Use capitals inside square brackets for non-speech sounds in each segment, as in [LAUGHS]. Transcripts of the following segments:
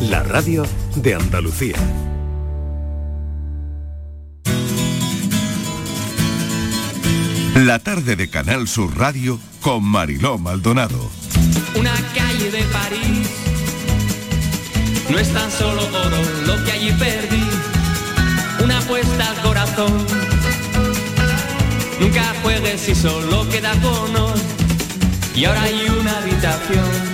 La radio de Andalucía. La tarde de Canal Sur Radio con Mariló Maldonado. Una calle de París no es tan solo oro lo que allí perdí. Una apuesta al corazón. Nunca juegues si solo queda honor. Y ahora hay una habitación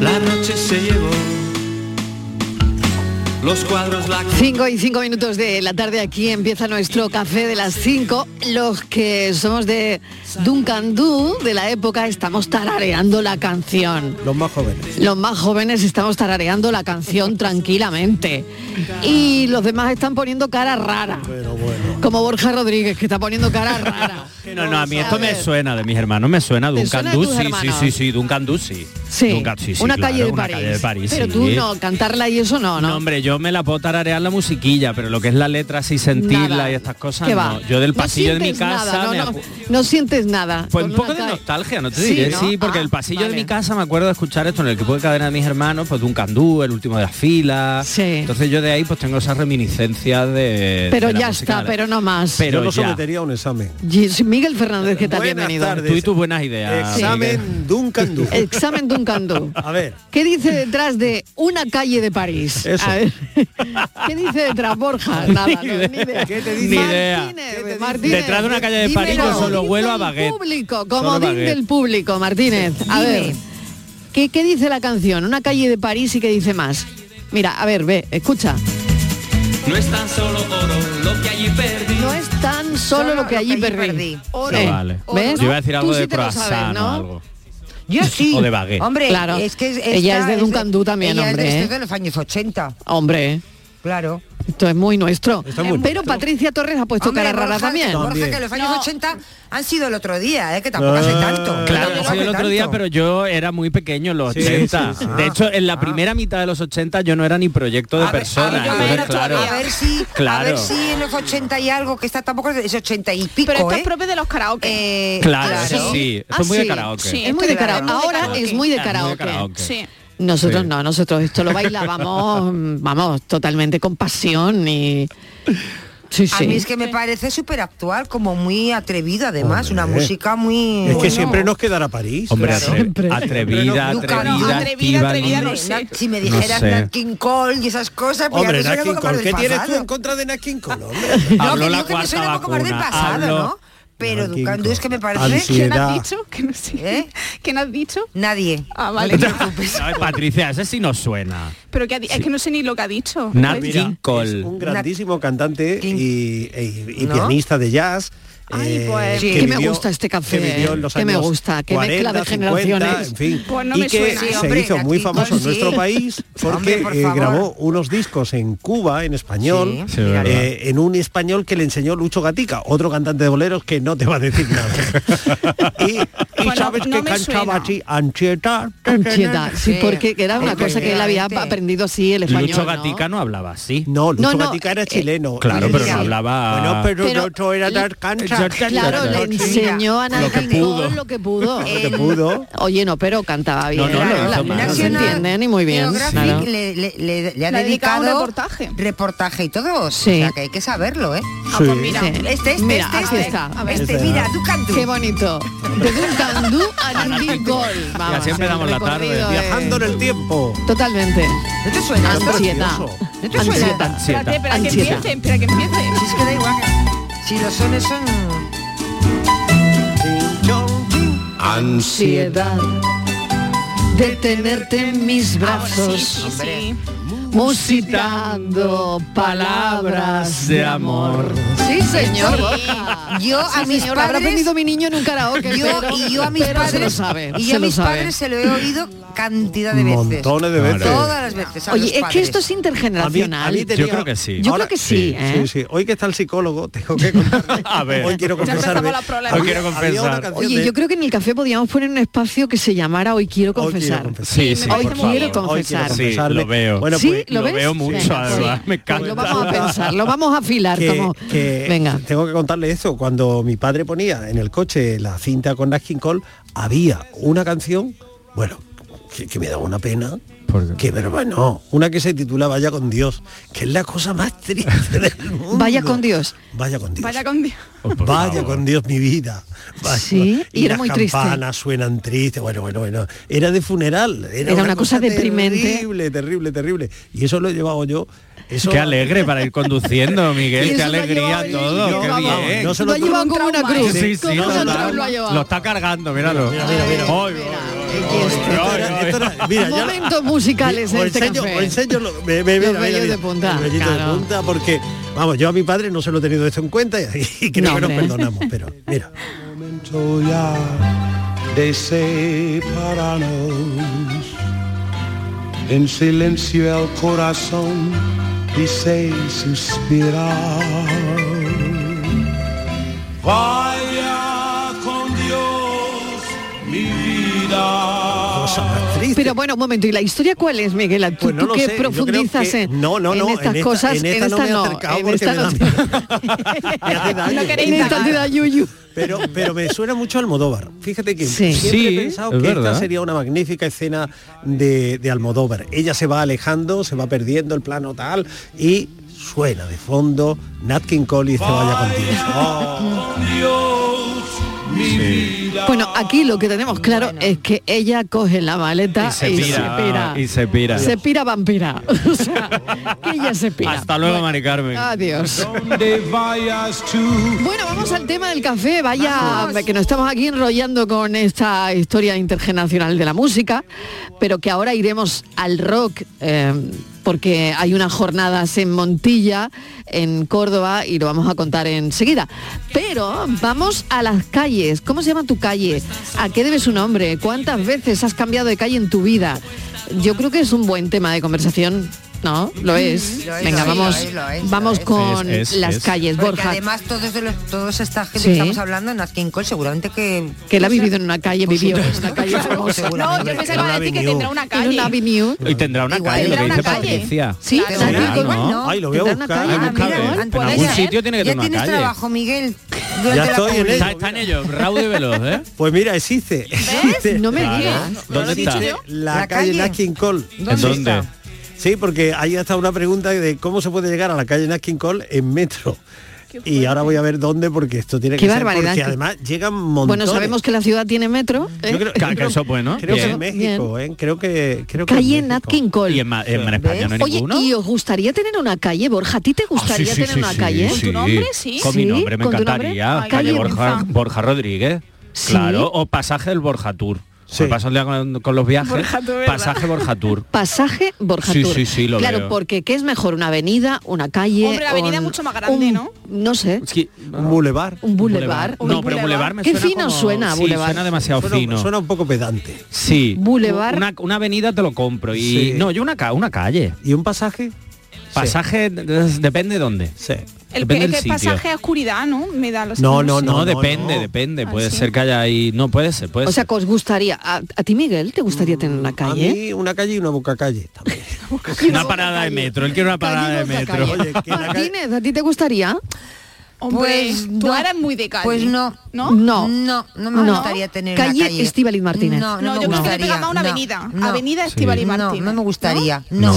La noche se llevó los cuadros, la 5 y 5 minutos de la tarde aquí empieza nuestro café de las 5. Los que somos de Duncan Du, de la época, estamos tarareando la canción. Los más jóvenes. Los más jóvenes estamos tarareando la canción tranquilamente. Y los demás están poniendo cara rara. Como Borja Rodríguez, que está poniendo cara rara. No, no, a mí esto me suena de mis hermanos, me suena ¿Te Duncan suena de Du, tus sí, sí, sí, sí, Duncan Du, sí. Sí, Duncan- sí, sí, una, claro, calle de una París. calle de París, Pero sí. tú no, cantarla y eso no, ¿no? No, hombre, yo me la puedo tararear la musiquilla, pero lo que es la letra así sentirla Nada. y estas cosas, ¿Qué no. Yo del No pasillo de mi casa nada, me no, no, no sientes nada. Pues un poco de calle. nostalgia, no te Sí, diré, ¿no? sí, porque Ah, el pasillo de mi casa me acuerdo de escuchar esto en el equipo de cadena de mis hermanos, pues de un candú, el último de las filas. Entonces yo de ahí pues tengo esas reminiscencias de. Pero de ya está, de- pero no más. Pero Yo ya. sometería a un examen. Y- Miguel Fernández, que también Buenas venido. tardes. Tú y tus buenas ideas. Examen Duncan Du. Examen Duncan Du. A ver. ¿Qué dice detrás de una calle de París? Eso. A ver. ¿Qué dice detrás, Borja? [LAUGHS] Nada, no, ni idea. ¿Qué te Ni dice? idea. Martínez, Martínez, Detrás de una calle de París dímelo. yo solo huelo a baguette. público, comodín del público, Martínez. A ver, ¿qué, ¿qué dice la canción? Una calle de París y qué dice más. Mira, a ver, ve, escucha. No es tan solo oro lo que allí perdí. No es tan solo, lo que allí perdí. Oro. Eh, vale. ¿Ves? Yo iba a decir algo Tú sí de lo croissant sabes, o ¿no? algo. Yo [LAUGHS] sí. O de baguette. Hombre, Claro. es que esta Ella es de Duncan Du también, ella hombre, Es de, ¿eh? de los años 80. Hombre, Claro. esto es muy nuestro. Está muy Pero nuestro. Patricia Torres ha puesto Hombre, cara rara Borja, también. Borja, que los años 80 han sido el otro día, ¿eh? que tampoco hace Ah, tanto. Claro, Tampoco ha sido el otro día, pero yo era muy pequeño en los Sí, 80. sí, sí. De hecho, en la Ah. primera mitad de los 80 yo no era ni proyecto de A ver, persona. a ver, entonces, a ver, claro. A ver si, a Claro. ver si en los 80 y algo, que está tampoco es 80 y pico, Pero esto ¿eh? es propio de los karaoke. Eh, Claro, eso sí. Esto Ah, es muy de karaoke. Sí. Es muy de Claro, karaoke. es Ahora es muy de Es karaoke. Sí. Nosotros Sí. no, nosotros esto lo bailábamos, [LAUGHS] vamos, totalmente con pasión y... Sí, A mí es que me parece súper actual, como muy atrevido además, una música muy... Es que siempre nos quedará París. Hombre, Claro. atre- Siempre. atrevida, Nunca, no, atrevida, atrevida, atrevida, no- no sé. Si me No dijeras sé. Nat King Cole y esas cosas, pues Hombre, ya Nat King Cole, del ¿qué tienes tú en contra de Nat King Cole? hombre? No, Habló que la digo que me cuarta suena un poco más del vacuna, pasado, habló- ¿no? Pero Cole. es que me parece... Ansiedad. ¿Quién has dicho? Que no sé. ¿Eh? ¿Quién has dicho? Nadie. Ah, vale. [LAUGHS] No, Patricia, ese sí nos suena. Pero que ha di- es que no sé ni lo que ha dicho. Nat Pues- King Cole. Es un grandísimo cantante King- y, y- y ¿No? pianista de jazz. Ay, eh, pues, que me vivió- gusta este café, que vivió en los que me años gusta, que 40, mezcla de 50, generaciones. en fin, Pues no y me que suena. Sí, se hizo muy famoso en nuestro sí. país [LAUGHS] porque Hombre, por eh, grabó unos discos en Cuba, en español, Sí, Sí, verdad. eh, en un español que le enseñó Lucho Gatica, otro cantante de boleros que no te va a decir nada. [LAUGHS] y y Bueno, sabes no que cantaba así, ansiedad. Ansiedad, sí, Sí. porque era una cosa que él había Efectivamente. Aprendido así el español. Lucho ¿no? Gatica no hablaba así. No, Lucho No, no, Gatica era eh, chileno. Claro, pero no hablaba- Bueno, pero, Pero el otro era dar cancha. Claro, le enseñó a pudo. Cole lo que pudo. [LAUGHS] Lo que pudo. Oye, no, pero cantaba bien. No, no, no se entiende ni muy bien. Claro. le, le- le- le ha dedicado reportaje. reportaje y todo. Sí. O sea que hay que saberlo, ¿eh? Ah, pues mira. Sí. Este, este, Mira, este, este. está. Ver. Este, Este, mira. Ducandú. Qué bonito. De Duncan Du a. [LAUGHS] Vamos, así empezamos el la tarde. Viajando en el tiempo. Totalmente. ¿No te suena? precioso. ¿No te suena? Ansiedad. Espérate, espera que empiece, espera que empiece. Si es que da igual. Si los sones son... Ansiedad de tenerte en mis Ahora brazos. sí, sí, sí. Musitando palabras de amor. Sí, señor. Borja. Yo a Sí, mis señor, lo habrá padres- aprendido mi niño en un karaoke. Yo, pero- y yo a mis padres se lo sabe. y yo a mis sabe. padres se lo he oído cantidad de veces. Montones de veces. Todas las veces. a Oye, los es que padres. esto es intergeneracional. A mí tenía- Yo creo que sí. Yo Ahora- creo que sí, ¿eh? Sí, sí. Hoy que está el psicólogo, tengo que. [LAUGHS] A ver. Hoy quiero confesarme. Hoy quiero confesar. Oye, de- yo creo que en el café podíamos poner un espacio que se llamara Hoy quiero Hoy quiero confesar. confesar. Sí, sí, parece por muy quiero favor. Hoy quiero confesar. Sí, lo veo. Bueno, ¿Sí? pues, ¿Lo, veo mucho, Venga, además, pues, me pues encanta. lo vamos a pensar, lo vamos a afilar que, como... que Venga. tengo que contarle esto. Cuando mi padre ponía en el coche la cinta con Nat King Cole, había una canción, bueno, que, que me daba una pena. Que, pero bueno, una que se titula Vaya con Dios, que es la cosa más triste del [LAUGHS] mundo. Vaya con Dios. Vaya con Dios. Vaya con Dios. Oh, Vaya favor. con Dios mi vida. Vaya Sí, con- y era las muy triste. campanas suenan tristes. Bueno, bueno, bueno. Era de funeral. Era, Era una cosa deprimente. Terrible, terrible, terrible. Y eso lo he llevado yo. Eso, Qué alegre para ir conduciendo, Miguel. Qué alegría todo. yo, Qué vamos, bien. no se Lo ha lo llevado como una cruz. Sí, sí, como lo, lo está cargando, míralo. Mira, mira, mira. Ay, Aquí está. Esto era- esto era- mira, ya- Momentos musicales en este enseño, café. os enseño lo- me- me- Los mira, mira, vellos mira. de punta, El vellito claro. de punta porque, vamos, yo a mi padre no se lo he tenido esto en cuenta y, y creo No, que nos perdonamos, pero mira. momento ya de separarnos. En silencio el corazón dice suspirar. Pero bueno, un momento, ¿y la historia cuál es, Miguel? Tú, Pues no tú lo que sé, yo creo profundizas que- en, no, no, en no, estas en esta- cosas, en esta no me he acercado en esta no esta te [LAUGHS] da yuyu. Pero, pero me suena mucho a Almodóvar. Fíjate que Sí. siempre Sí, he pensado es que verdad. esta sería una magnífica escena de, de Almodóvar. Ella se va alejando, se va perdiendo el plano tal y suena de fondo Nat King Cole y dice vaya con Dios. Oh. Bueno, aquí lo que tenemos claro es que ella coge la maleta Y se y pira, se pira. y se pira. Se pira vampira. [LAUGHS] O sea, que ella se pira. Hasta luego, Mari Carmen. Adiós. Bueno, vamos al tema del café. Vaya, que nos estamos aquí enrollando con esta historia intergeneracional de la música, pero que ahora iremos al rock. eh, porque hay unas jornadas en Montilla, en Córdoba, y lo vamos a contar enseguida. Pero vamos a las calles. ¿Cómo se llama tu calle? ¿A qué debe su nombre? ¿Cuántas veces has cambiado de calle en tu vida? Yo creo que es un buen tema de conversación. ¿No? Lo es. Lo Venga, es, vamos, lo es, lo es, vamos con Es, es, las es. calles. Porque Borja. además todos de los, todos esta gente Sí. que estamos hablando en King Cole seguramente que que él ha vivido en una calle, vivió en una calle. [LAUGHS] No, yo pensé que iba a decir que tendrá una calle. una avenue. Y tendrá una Igual calle, lo que tendrá dice una calle. Patricia. Sí, ¿no? lo voy a buscar. calle. Ah, En algún sitio tiene que ya tener una tienes calle. trabajo, Miguel. Ya la estoy en publicidad. Está, está en ello, raudo y veloz, ¿eh? Pues mira, existe. No me digas. ¿Dónde está? Existe La, ¿La calle calle? Nat King Cole. ¿En dónde? Sí, porque ahí está una pregunta de cómo se puede llegar a la calle Nat King Cole en metro. Y ahora voy a ver dónde porque esto tiene Qué que ser barbaridad. porque además llegan montones. Bueno, sabemos que la ciudad tiene metro. ¿eh? Yo creo, Que- que eso es bueno. Creo que en México, ¿eh? Creo que creo que Calle en Nat México. King Cole. Y en, en España no hay Oye, ninguno. ¿y os gustaría tener una calle, Borja? ¿A ti te Ah, sí, gustaría sí, tener sí, una sí, calle? ¿Con tu nombre? Sí. Con mi nombre me encantaría. Ay, calle Borja. Borja Rodríguez. Sí. Claro, o pasaje del Borja Tour. Sí. Me paso el día con, con los viajes. Borja Tour, ¿verdad? pasaje Borja Tour. Pasaje Borja Sí, Tour. sí, sí, lo Claro, veo. porque ¿qué es mejor? ¿Una avenida, una calle? Hombre, la avenida o es mucho más grande, un- ¿no? No sé. Un boulevard. Un boulevard. No, Un pero boulevard. boulevard me Qué suena fino como- suena, sí, boulevard. suena demasiado Suena, fino. suena un poco pedante. Sí. Boulevard. Una, una avenida te lo compro. Y Sí. no, yo una, una calle. ¿Y un pasaje? Pasaje de- depende de dónde. Sí. El, Depende el que sitio. pasaje a oscuridad, ¿no? Me da los No, no, No, no, depende, no. depende. Ah, puede sí. ser que haya ahí. No, puede ser, puede O sea, ser. que os gustaría, a, a ti Miguel, ¿te gustaría tener una A calle? mí una calle y una boca calle también. [LAUGHS] Una parada de metro. Él quiere una parada de Calle, metro. Oye, que la [LAUGHS] calle- Martínez, ¿a ti te gustaría? Hombre, Pues tú no. eres muy de calle. Pues no. ¿No? No. No, no me No. gustaría tener Calle una calle. Estíbaliz Martínez. No, no, No, me yo creo que le gustaría. pega más una no, avenida. no. Avenida Estíbaliz No, Martínez. no me gustaría. ¿No?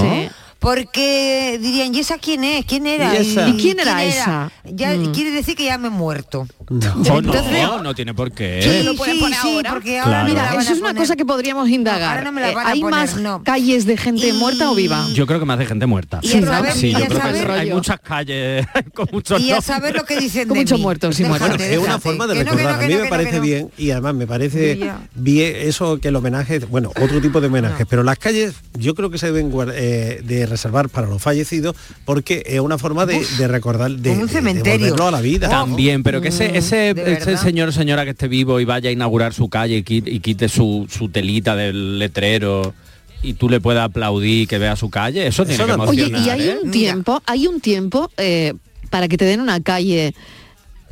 No. Porque dirían, ¿y esa quién es? ¿Quién era? ¿Y esa? ¿Y quién era esa? Ya Mm. quiere decir que ya me he muerto. No, Entonces- no tiene por qué. Sí, lo pueden sí, poner sí, ahora. porque ahora Mira, eso es una cosa que podríamos indagar. ahora no me la Eh, van a ¿Hay poner, más no. calles de gente Y- muerta o viva? Yo creo que más de gente muerta. Y saber- sí, y yo creo que hay muchas calles [LAUGHS] con muchos Y a saber lo que dicen Con de muchos mí. muertos y muertos. Bueno, es una forma de no, no, recordar. a mí no, me no, parece no. bien y además me parece bien eso que el homenaje, bueno, otro tipo de homenajes, pero las calles yo creo que se deben eh, de reservar para los fallecidos porque es una forma de, de recordar, de, un de cementerio. a la vida. También, pero que ese, ese, de ese verdad. señor o señora que esté vivo y vaya a inaugurar su calle y quite, y quite su, su telita del letrero y tú le puedas aplaudir que vea su calle, eso tiene Eso que no- Oye, emocionar. y hay ¿eh? un tiempo, hay un tiempo eh, para que te den una calle.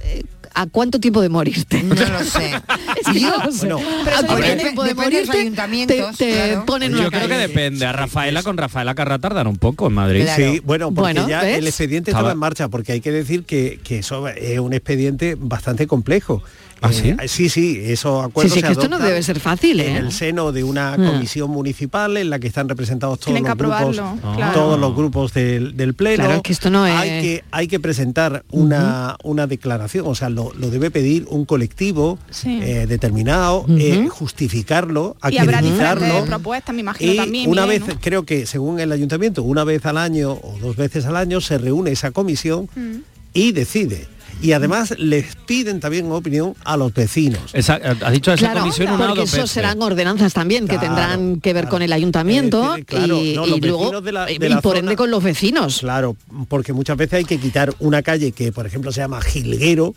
eh, ¿A cuánto tiempo de morirte? No lo sé. [LAUGHS] Yo- no lo sé. bueno, ¿A pero cuánto depende- tiempo de morirte ayuntamientos, te, te claro. ponen Yo una creo que depende. A Rafaela con Rafaela Carrá tardaron un poco en Madrid. Claro. Sí, bueno, porque Bueno, ya ¿ves? el expediente Estaba- estaba en marcha, porque hay que decir que, que eso es un expediente bastante complejo. ¿Ah, Eh, sí? sí, sí, esos Sí, acuerdos sí, se que esto no debe ser fácil, En ¿eh? el seno de una Mm. comisión municipal en la que están representados todos los grupos, Ah. claro. todos los grupos del, del pleno. Claro, es que esto no es- Hay que, hay que presentar una, una declaración, o sea, lo, lo debe pedir un colectivo Sí. eh, determinado, eh, justificarlo, Y habrá acreditarlo. propuestas, me imagino Y también. una vez, ¿no? creo que según el ayuntamiento, una vez al año o dos veces al año se reúne esa comisión y decide. Y además les piden también opinión a los vecinos. Esa- has dicho esa Claro, comisión una o porque eso serán ordenanzas también que Claro, tendrán que ver claro. con el ayuntamiento Eh, claro, y, no, los y luego vecinos de la- de y la por zona- ende con los vecinos. Claro, porque muchas veces hay que quitar una calle que, por ejemplo, se llama Gilguero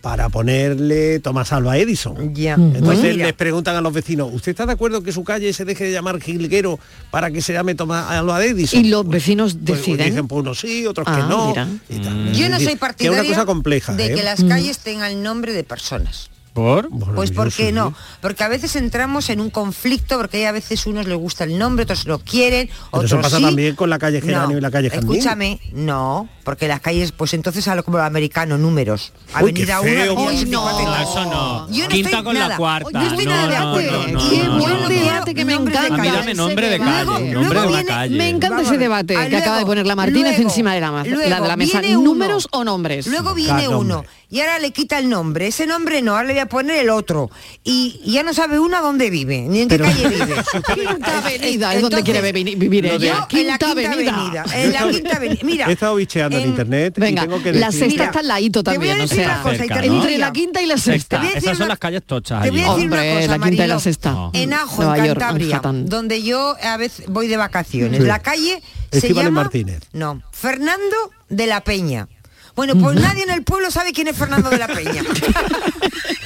para ponerle Tomás Alba Edison. Ya. Entonces Pues les preguntan a los vecinos, ¿usted está de acuerdo que su calle se deje de llamar Gilguero para que se llame Tomás Alba Edison? Y los vecinos Pues, deciden. dicen, pues unos sí, otros Ah, que no. y tal. Yo no soy que es partidaria una cosa compleja. de ¿eh? que las calles tengan nombre de personas. ¿Por? Pues yo ¿por qué sí. no? Porque a veces entramos en un conflicto, porque hay a veces unos les gusta el nombre, otros lo quieren, Pero otros eso pasa sí. también con la calle Geranio y la calle Jandín. Escúchame, no, porque las calles, pues entonces a lo como lo americano, números. Uy, Avenida 1, feo. Avenida 24. no. Eso no. Yo no Quinta estoy con la nada. cuarta. Yo estoy no, nada de no, acuerdo. no, no, Qué no, buen no, no. debate que me encanta. calle. A mí dame nombre de Ese calle, debate. nombre Luego de una viene- calle. Me encanta ese debate que acaba de poner la Martínez encima de la, la de la mesa. ¿Números o nombres? Luego viene uno y ahora le quita el nombre. Ese nombre no, ahora le voy a poner el otro. Y, ya no sabe uno a dónde vive, ni en qué calle vive. [LAUGHS] Quinta Avenida es donde quiere vivir, vivir yo ella. en la Quinta Quinta Avenida. Avenida. En la Quinta [LAUGHS] Avenida. Mira, He estado bicheando en, en- internet Venga, y tengo que la sexta Mira, está al ladito te voy a también, o decir sea, una cosa, y cerca, termino ¿no? entre la quinta y la Sexta. son una- las calles tochas Te voy a decir Hombre, una cosa, la quinta y la sexta. No. En Ajo, Nueva en Cantabria, donde yo a veces voy de vacaciones. Sí. La calle se llama Martínez. No, Fernando de la Peña. Bueno, pues nadie en el pueblo sabe quién es Fernando de la Peña. [LAUGHS]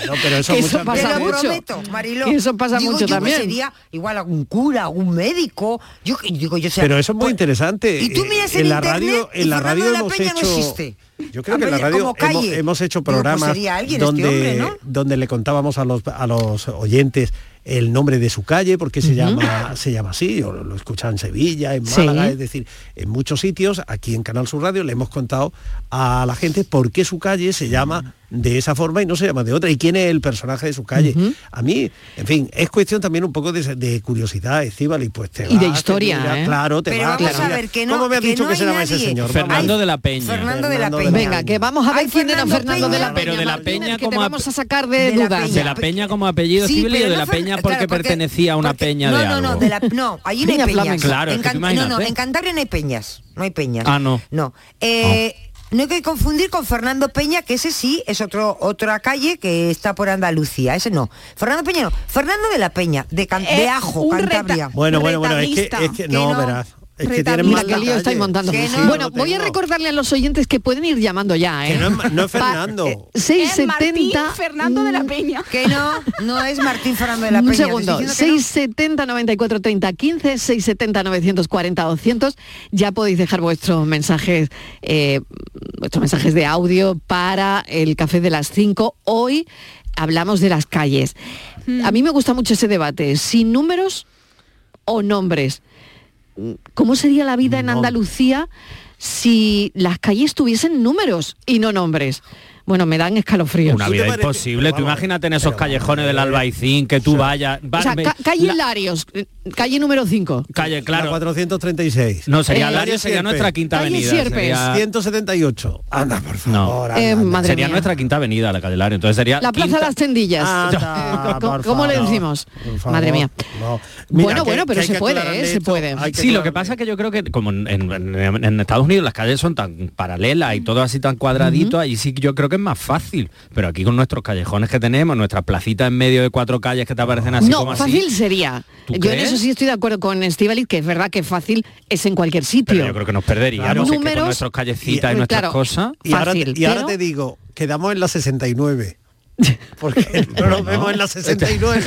No, pero eso, muchas eso pasa Te lo mucho. prometo, Mariló. Que eso pasa Digo mucho yo que también. sería igual algún cura, algún médico. Yo digo yo, sea, Pero eso es muy pues- interesante. Y tú Eh, miras en, en la internet radio, y en la Fernando radio de la hemos Peña hecho. no existe. Yo creo que en la radio hemos, hemos hecho Digo, pues programas sería alguien donde, este hombre, ¿no? donde le contábamos a los, a los oyentes el nombre de su calle, porque se llama se llama así, o lo escuchan en Sevilla, en Sí. Málaga, es decir, en muchos sitios, aquí en Canal Sur Radio le hemos contado a la gente por qué su calle se llama de esa forma y no se llama de otra, y quién es el personaje de su calle. A mí, en fin, es cuestión también un poco de, de curiosidad, Estíbal, y pues te Y de te historia, miras, ¿eh? Claro, te Pero vas, vamos te a ver, que no- ¿Cómo me has que dicho no que se llama ese señor? Fernando de la Peña. Fernando de la Peña. Venga, que vamos a ver Ay, quién era Fernando de la Peña. Pero de la Peña que te como vamos a- sacar de, dudas. Peña. De la Peña como apellido Sí, civil y de no la Peña porque pertenecía a una peña no, de no, algo. No, la, no, allí no hay Peña peñas. Claro, no, no, en Cantabria no hay peñas. No hay peñas. Ah, no. No. Eh, No hay que confundir con Fernando Peña, que ese sí es otro otra calle que está por Andalucía. Ese no. Fernando Peña no. Fernando de la Peña, de, Can- de Ajo, Cantabria. Bueno, bueno, bueno, es que, Retallista. es que Que no, no. verás. Es que tienen Mira qué lío estáis montando. Sí, no. bueno, voy a recordarle a los oyentes que pueden ir llamando ya, ¿eh? Que no es, no es Pa- Fernando. eh, Es 670 Martín Fernando de la mm, Peña. Que no, no es Martín Fernando de la Peña. Un segundo, estoy diciendo que no. 670 94 30 15, 670 940 200. Ya podéis dejar vuestros mensajes, eh, vuestros mensajes de audio para el café de las 5. Hoy hablamos de las calles. A mí me gusta mucho ese debate, sin números o nombres. ¿Cómo sería la vida en. Andalucía si las calles tuviesen números y no nombres? Bueno, me dan escalofríos. Una vida imposible. Tú imagínate en esos callejones del Albaicín que tú vayas. O va- sea, me- ca- calle la- Larios, eh, calle número 5. calle, claro. La 436. No, sería Eh, Lario, sería nuestra quinta Calle avenida. Sería- 178. Anda, por No. favor. anda, Eh, anda. madre sería mía. nuestra quinta avenida, la calle Lario. Entonces sería La Plaza quinta- de las Tendillas. Anda, Eh, [LAUGHS] [LAUGHS] ¿cómo- por ¿Cómo le decimos? favor, Madre mía. no. Mira, Bueno, que- bueno, pero se puede, ¿eh? Se puede. Sí, lo que pasa es que yo creo que como en, Estados Unidos las calles son tan paralelas y todo así tan cuadradito, ahí sí que yo creo que es más fácil. Pero aquí con nuestros callejones que tenemos, nuestras placitas en medio de cuatro calles que te aparecen así no, como así. fácil sería. ¿Tú Yo en eso sí estoy de acuerdo con Estivaliz, que es verdad que fácil es en cualquier Pero sitio. yo creo que nos perderíamos Claro. es que Números- con nuestras callecitas y, y- nuestras claro. cosas. Y, ahora, Fácil, y ahora pero- te digo, quedamos en la 69. [LAUGHS] Porque no nos vemos en la 69.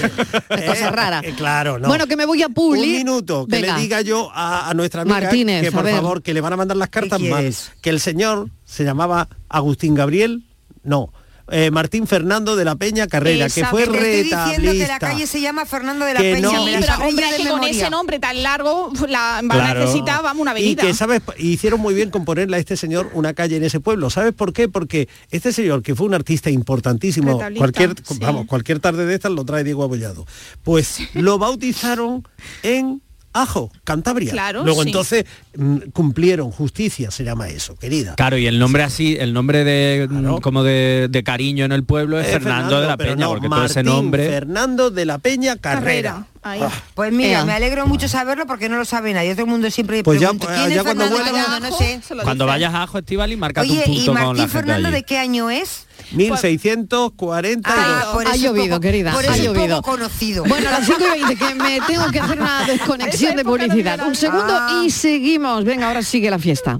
Qué cosa Eh, rara. eh, claro, no. Bueno, que me voy a Publi. Un minuto, que Venga. le diga yo a, a nuestra amiga Martínez, que por favor, que le van a mandar las cartas quieres? Que el señor se llamaba Agustín Gabriel, no, eh, Martín Fernando de la Peña Carrera, que fue que la retablista. calle se llama Fernando de la Que Peña. no, Sí, pero hombre, es que con ese nombre tan largo la, va Claro. a necesitar, vamos, una Y avenida. que, ¿sabes? Hicieron muy bien con ponerle a este señor una calle en ese pueblo. ¿Sabes por qué? Porque este señor, que fue un artista importantísimo, Retablista, cualquier, sí. vamos, cualquier tarde de estas lo trae Diego Abollado, pues lo bautizaron en Ajo, Cantabria. Claro, Luego sí. entonces mm, cumplieron justicia, se llama eso, querida. Claro, y el nombre así, el nombre de Claro. como de, de cariño en el pueblo es Eh, Fernando, de la Peña, no, porque todo ese nombre. Fernando de la Peña Carrera. Carrera, ahí. Ah, Pues mira, Ea. me alegro mucho saberlo porque no lo sabe nadie. Todo el mundo siempre Pues pregunta, ¿quién ya es cuando Fernando? No sé. Cuando dice. vayas a Ajo Estival y marcate Oye, ¿y punto con la Martín gente Fernando de qué año es? 1642. Ah, por ha eso es llovido, poco- querida, Por ha eso es llovido. poco conocido. Bueno, a las 5 y [LAUGHS] 20, que me tengo que hacer una desconexión de publicidad. Un segundo Ah. y seguimos. Venga, ahora sigue la fiesta.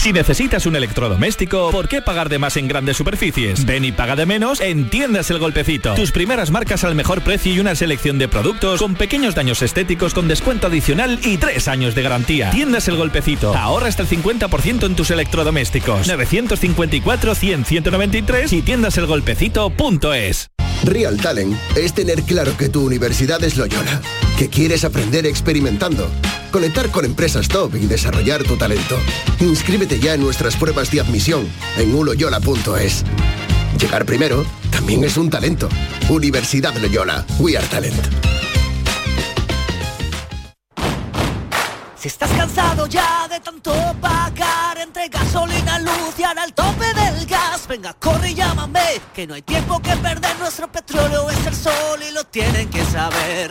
Si necesitas un electrodoméstico, ¿por qué pagar de más en grandes superficies? Ven y paga de menos en Tiendas El Golpecito. Tus primeras marcas al mejor precio y una selección de productos con pequeños daños estéticos con descuento adicional y tres años de garantía. Tiendas El Golpecito. Ahorra hasta el 50% en tus electrodomésticos. 954 100 193 y tiendaselgolpecito.es. Real Talent es tener claro que tu universidad es Loyola, que quieres aprender experimentando, conectar con empresas top y desarrollar tu talento. Inscríbete ya en nuestras pruebas de admisión en uloyola.es. Llegar primero también es un talento. Universidad Loyola, We Are Talent. Si estás cansado ya de tanto pagar entre gasolina, luz y ahora el tope del gas, venga, corre y llámame, que no hay tiempo que perder, nuestro petróleo es el sol y lo tienen que saber.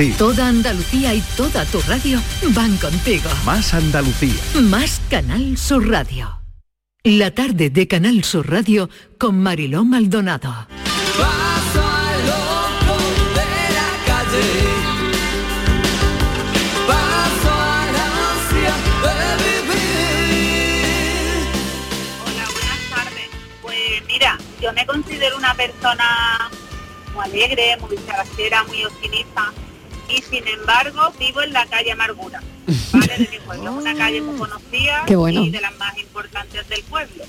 Toda Andalucía y toda tu radio van contigo. Más Andalucía. Más Canal Sur Radio. La tarde de Canal Sur Radio con Mariló Maldonado. Paso a loco de la calle. Paso a la ansia de vivir. Hola, buenas tardes. Pues mira, yo me considero una persona muy alegre, muy characera, muy optimista. Y sin embargo, vivo en la calle Amargura, ¿vale? De mi pueblo. Una calle muy conocida Qué bueno. y de las más importantes del pueblo.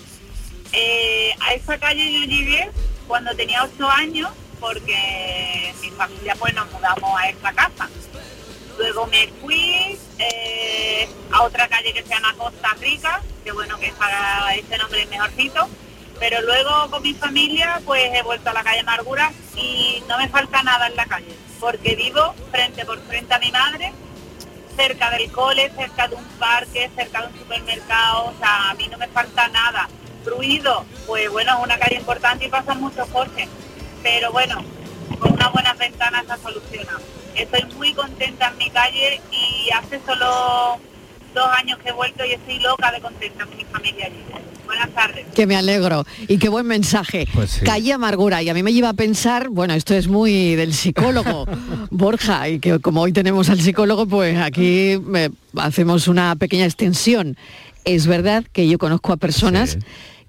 Eh, a esa calle yo llegué cuando tenía ocho años porque mi familia pues nos mudamos a esta casa. Luego me fui eh, a otra calle que se llama Costa Rica, que bueno que para ese nombre es mejorcito. Pero luego con mi familia pues he vuelto a la calle Amargura y no me falta nada en la calle, porque vivo frente por frente a mi madre, cerca del cole, cerca de un parque, cerca de un supermercado, o sea, a mí no me falta nada. Ruido, pues bueno, es una calle importante y pasan muchos coches, pero bueno, con unas buenas ventanas se soluciona. Estoy muy contenta en mi calle y hace solo dos años que he vuelto y estoy loca de contenta con mi familia allí. Buenas tardes. Que me alegro. Y qué buen mensaje. Calle Amargura. Y a mí me lleva a pensar, bueno, esto es muy del psicólogo [LAUGHS] Borja, y que como hoy tenemos al psicólogo, pues aquí eh, hacemos una pequeña extensión. Es verdad que yo conozco a personas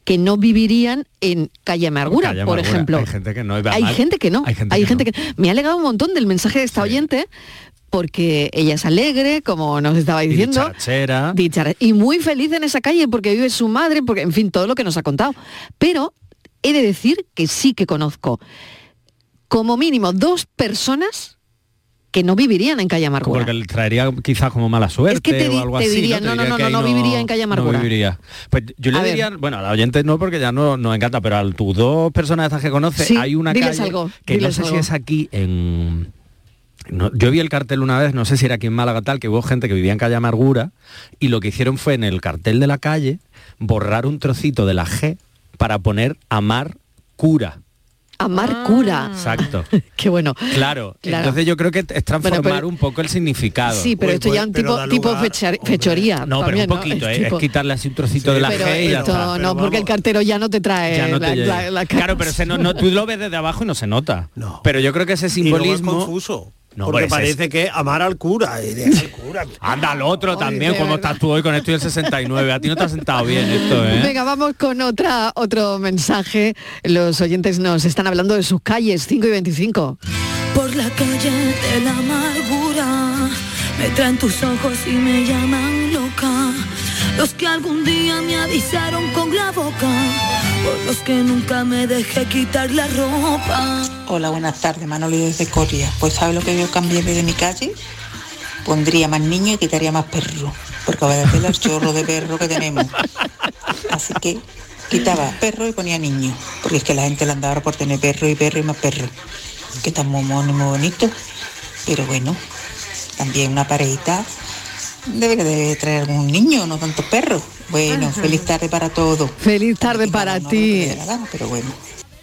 que no vivirían en calle Amargura, Calle por ejemplo. Hay gente que no. Hay gente que no. Hay gente que no. Me ha alegado un montón del mensaje de esta oyente porque ella es alegre, como nos estaba diciendo. dicharachera. Dichara- y muy feliz en esa calle porque vive su madre, porque en fin, todo lo que nos ha contado. Pero he de decir que sí que conozco como mínimo dos personas que no vivirían en calle Amargura. Porque le traería quizás como mala suerte Es que te o algo te así. diría, no, no, no, no, no viviría en calle Amargura. No viviría. Pues yo le A ver. diría, bueno, a la oyente no, porque ya no nos encanta, pero a tus dos personas estas que conoces, Sí, hay una calle algo, que no sé si es aquí en... no, yo vi el cartel una vez, no sé si era aquí en Málaga tal, que hubo gente que vivía en calle Amargura y lo que hicieron fue en el cartel de la calle borrar un trocito de la G para poner Amar Cura. Amar cura. Exacto. [LAUGHS] Qué bueno. Claro, Claro. entonces yo creo que es transformar Bueno, pero- un poco el significado. Sí, pero esto ya es un tipo, tipo fechar- fechoría. No, pero un poquito, Es ¿eh? tipo- es quitarle así un trocito de la pero G y ya esto está. no, porque el cartero ya no te trae Ya no te la- la- la claro, pero ese no, no- tú lo ves desde abajo y no se nota. Pero yo creo que ese Y luego es simbolismo... confuso. No, porque pues es- parece que amar al cura. y de- al cura. [LAUGHS] Anda al otro también, como estás tú hoy con esto y el 69. A ti no te has sentado bien esto, ¿eh? Venga, vamos con otra, otro mensaje. Los oyentes nos están hablando de sus calles, 5 y 25. Por la calle de la amargura me traen tus ojos y me llaman. Los que algún día me avisaron con la boca, por los que nunca me dejé quitar la ropa. Hola, buenas tardes, Manoli desde Coria. Pues ¿sabe lo que yo cambié de mi calle? Pondría más niños y quitaría más perros, porque vaya a el chorro de perro que tenemos. Así que quitaba perro y ponía niños, porque es que la gente le andaba por tener perro y perro y más perro, que está muy mono y muy bonito. Pero bueno, también una parejita debe de traer algún niño, no tantos perros. Bueno, Ajá. feliz tarde para todos. Feliz tarde para ti. Pero bueno.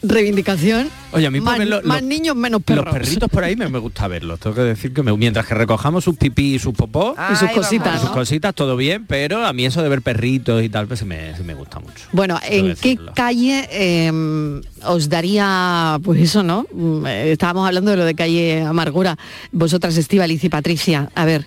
Reivindicación. Oye, a mí más, lo- más lo- niños, menos perros. Los perritos por ahí me, me gusta verlos, tengo que decir que me- mientras que recojamos sus pipí y sus popó Y sus cositas, y sus cositas, todo bien, pero a mí eso de ver perritos y tal, pues me, me gusta mucho. Bueno, ¿en qué calle eh, os daría, pues eso, no? Mm, eh, Estábamos hablando de lo de calle Amargura. Vosotras, Estivaliz y Patricia, a ver,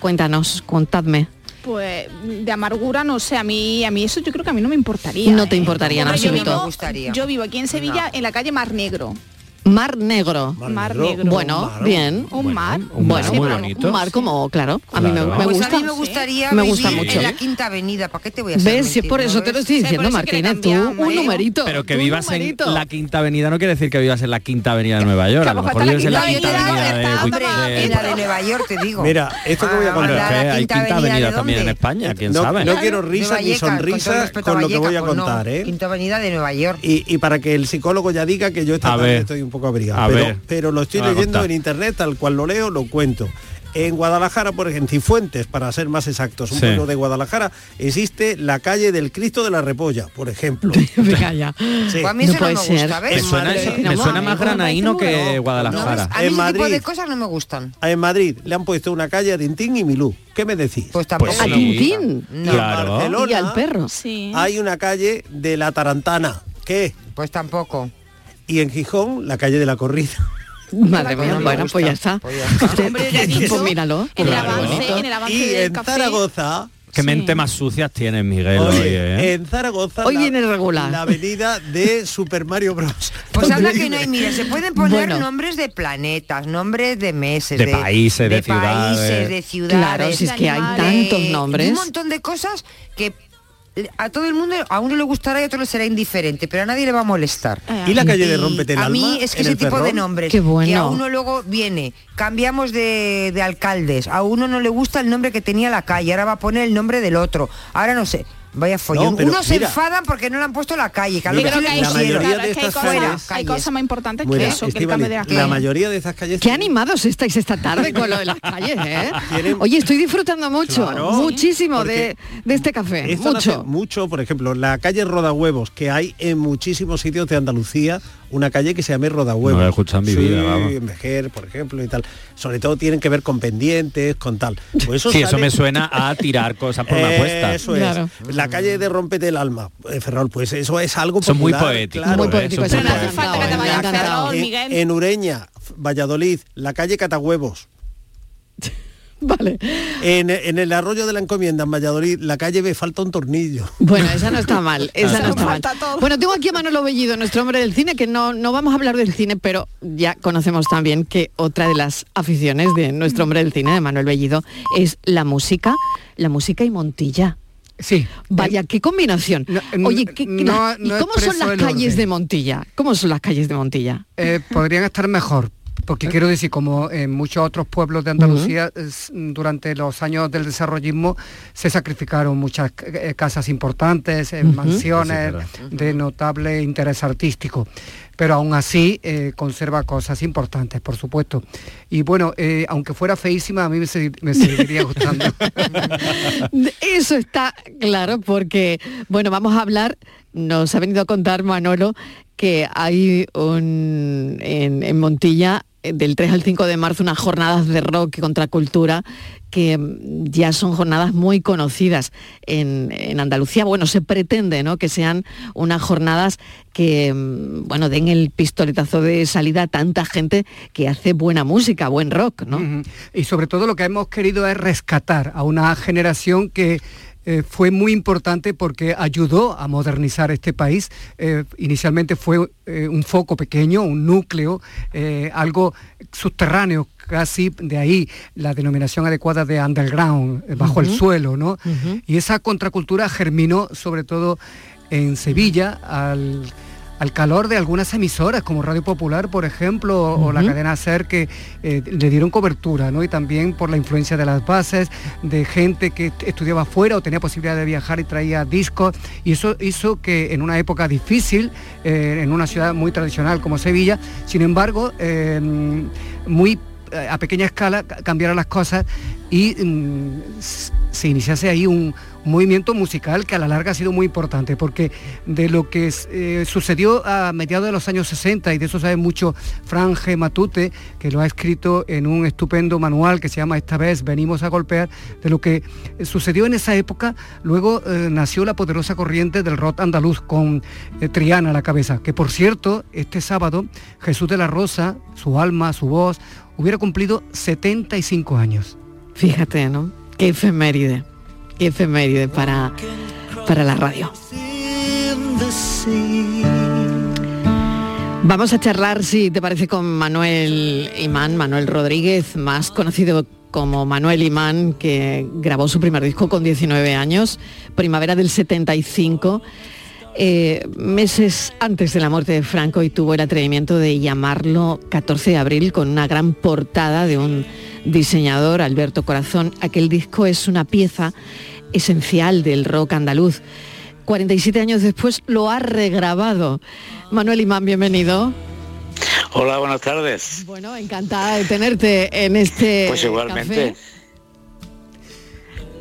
cuéntanos, contadme. Pues de amargura, no sé, a mí, a mí eso yo creo que a mí no me importaría. No te ¿eh? importaría en Hombre, yo absoluto. vivo- Me gustaría. Yo vivo aquí en Sevilla, en la calle Mar Negro. Mar Negro. Mar Negro. Bueno, bien. Un mar. un mar Bueno, muy bueno, bonito. un mar como, claro, a mí me, Claro. me Pues gusta. a mí me gustaría Me vivir gusta mucho. en la Quinta Avenida, ¿para qué te voy a hacer ¿Ves? Si es mentir, por no eso te lo estoy diciendo, Martínez, tú un numerito. Pero que vivas en la quinta avenida no quiere decir que vivas en la quinta avenida de Nueva York. A lo mejor vives en la quinta avenida de, Hombre, de- en la de Nueva York te digo. Mira, esto que voy a Ah, contar. hay Quinta Avenida, avenida ¿de también en? España, quién No, sabe. no quiero risas ni sonrisas con lo que voy a pues no. contar, ¿eh? Quinta Avenida de Nueva York. Y, para que el psicólogo ya diga que yo esta tarde estoy un poco abrigado. A pero, ver. pero lo estoy Me va a leyendo en internet, tal cual lo leo, lo cuento. En Guadalajara, por ejemplo, en Cifuentes, para ser más exactos, un Sí. pueblo de Guadalajara, existe la calle del Cristo de la Repolla, por ejemplo. [LAUGHS] Sí. Pues a mí No eso no puede me ser. gusta, ¿ves? Me suena, Madrid. eso- me No, suena a mí más granaíno que Guadalajara. A mí En ese tipo Madrid. de cosas no me gustan. En Madrid le han puesto una calle a Tintín y Milú. ¿Qué me decís? Pues tampoco. Pues A sí. Tintín No. Claro. Barcelona y al perro. Sí. hay una calle de la Tarantana. ¿Qué? Pues tampoco. Y en Gijón, la calle de la corrida. Madre mía, bueno, pues ya está. Pues ya está. Usted- Hombre, ya pues míralo. En el avance, en el avance Y del en café. Zaragoza, Qué mente más sucias tienes, Miguel, hoy, ¿eh? en Zaragoza Hoy la, viene regular. la avenida de Super Mario Bros. [LAUGHS] Pues anda que no hay, mira, se pueden poner Bueno. nombres de planetas, nombres de meses, De países, de ciudades. países, de ciudades. Claro, si es que hay tantos nombres. Un montón de cosas que a todo el mundo, a uno le gustará y a otro le será indiferente, pero a nadie le va a molestar. ¿Y la calle de Rómpete el A mí alma es que ese tipo de nombres, Qué bueno. que a uno luego viene, cambiamos de, de alcaldes, a uno no le gusta el nombre que tenía la calle, ahora va a poner el nombre del otro, ahora no sé. Vaya follón. No, pero Unos se mira. enfadan porque no le han puesto la calle, que Creo que hay, la mayoría claro, de es que hay estas cosas, calles- hay cosas más importantes que eso, que el cambio de la mayoría de esas calles Qué animados estáis esta tarde con lo de las calles, ¿eh? [LAUGHS] Oye, estoy disfrutando mucho, Claro. muchísimo de, de este café, mucho. mucho, por ejemplo, la calle Rodahuevos, que hay en muchísimos sitios de Andalucía, una calle que se llama Rodahuevos. No la escuchado mi Sí, vida, vamos. en Vejer, por ejemplo, y tal. Sobre todo tienen que ver con pendientes, con tal. Pues eso [LAUGHS] Sí, eso me suena a tirar cosas por una [LAUGHS] apuesta. Eso es. Claro. La calle de Rompete el alma, eh, Ferrol, pues eso es algo Son muy poéticos, claro. Muy ¿eh? eso muy me ha no hace falta que te vayas. Ferrol, Miguel. En Ureña, Valladolid, la calle Catahuevos. [LAUGHS] Vale. En, en el arroyo de la encomienda, en Valladolid, la calle me falta un tornillo. Bueno, esa no está mal, [LAUGHS] esa Nos no está mal. todo. Bueno, tengo aquí a Manolo Bellido, nuestro hombre del cine, que no, no vamos a hablar del cine, pero ya conocemos también que otra de las aficiones de nuestro hombre del cine, de Manuel Bellido, es la música, la música y Montilla. Sí. Vaya, qué combinación. no, Oye, ¿qué- qué- no- ¿y cómo son las calles orden. de Montilla? ¿Cómo son las calles de Montilla? Eh, podrían estar mejor. Porque quiero decir, como en muchos otros pueblos de Andalucía, es- durante los años del desarrollismo se sacrificaron muchas eh, casas importantes, eh, mansiones de notable interés artístico. Pero aún así eh, conserva cosas importantes, por supuesto. Y bueno, eh, aunque fuera feísima, a mí me, se- me seguiría gustando. [LAUGHS] Eso está claro porque, bueno, vamos a hablar, nos ha venido a contar Manolo que hay en, Montilla eh, del 3 al 5 de marzo unas jornadas de rock y contracultura que mm, ya son jornadas muy conocidas en, en Andalucía. Bueno, se pretende ¿no? que sean unas jornadas que mm, bueno, den el pistoletazo de salida a tanta gente que hace buena música, buen rock, ¿no? Y sobre todo lo que hemos querido es rescatar a una generación que eh, fue muy importante porque ayudó a modernizar este país. Eh, inicialmente fue eh, un foco pequeño, un núcleo, algo subterráneo casi de ahí la denominación adecuada de underground, bajo el suelo, ¿no? Y esa contracultura germinó sobre todo en Sevilla al, al calor de algunas emisoras como Radio Popular, por ejemplo, o- o la cadena SER que eh, le dieron cobertura, ¿no? Y también por la influencia de las bases, de gente que est- estudiaba fuera o tenía posibilidad de viajar y traía discos, y eso hizo que en una época difícil, eh, en una ciudad muy tradicional como Sevilla, sin embargo, eh, muy a pequeña escala ca- cambiaron las cosas y mm, se iniciase ahí un, movimiento musical que a la larga ha sido muy importante porque de lo que eh, sucedió a mediados de los años 60 y de eso sabe mucho Fran G. Matute que lo ha escrito en un estupendo manual que se llama Esta vez venimos a golpear de lo que eh, sucedió en esa época luego eh, nació la poderosa corriente del rock andaluz con Triana a la cabeza que por cierto este sábado Jesús de la Rosa su alma su voz hubiera cumplido 75 años. Fíjate, ¿no? Qué efeméride, qué efeméride para, para la radio. Vamos a charlar, si te parece, con Manuel Imán, Manuel Rodríguez, más conocido como Manuel Imán, que grabó su primer disco con 19 años, primavera del 75, eh, meses antes de la muerte de Franco, y tuvo el atrevimiento de llamarlo 14 de abril con una gran portada de un diseñador, Alberto Corazón. Aquel disco es una pieza esencial del rock andaluz. 47 años después lo ha regrabado. Manuel Imán, bienvenido. Hola, buenas tardes. Bueno, encantada de tenerte en este Pues igualmente. café.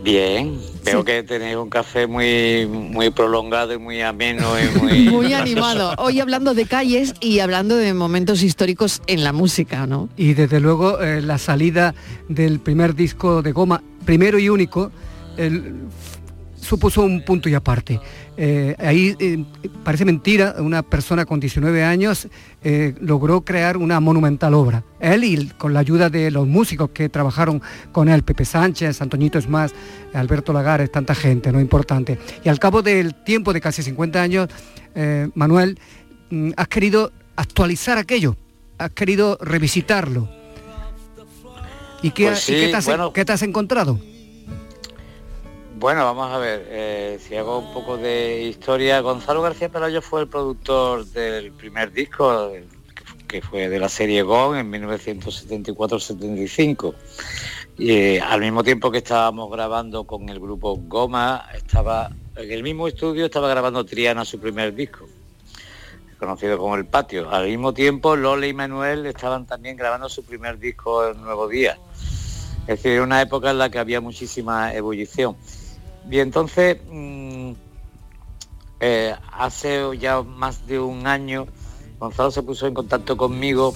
Bien, veo que tenéis un café muy muy prolongado y muy ameno y muy... [LAUGHS] Muy animado. Hoy hablando de calles y hablando de momentos históricos en la música, ¿no? Y desde luego eh, la salida del primer disco de goma, primero y único, el- supuso un punto y aparte. Eh, ahí eh, parece mentira, una persona con 19 años eh, logró crear una monumental obra. Él y con la ayuda de los músicos que trabajaron con él, Pepe Sánchez, Antoñito es más, Alberto Lagares, tanta gente, ¿no? Importante. Y al cabo del tiempo de casi 50 años, Manuel, mm, has querido actualizar aquello, has querido revisitarlo. ¿Y qué, Pues y qué sí, te, has, bueno. qué te has encontrado? Bueno, vamos a ver, eh, si hago un poco de historia, Gonzalo García Pelayo fue el productor del primer disco, que fue de la serie GON en 1974-75. Y eh, al mismo tiempo que estábamos grabando con el grupo Goma, estaba en el mismo estudio estaba grabando Triana su primer disco, conocido como El Patio. Al mismo tiempo, Lola y Manuel estaban también grabando su primer disco El Nuevo Día. Es decir, una época en la que había muchísima ebullición. Y entonces, mm, eh, hace ya más de un año, Gonzalo se puso en contacto conmigo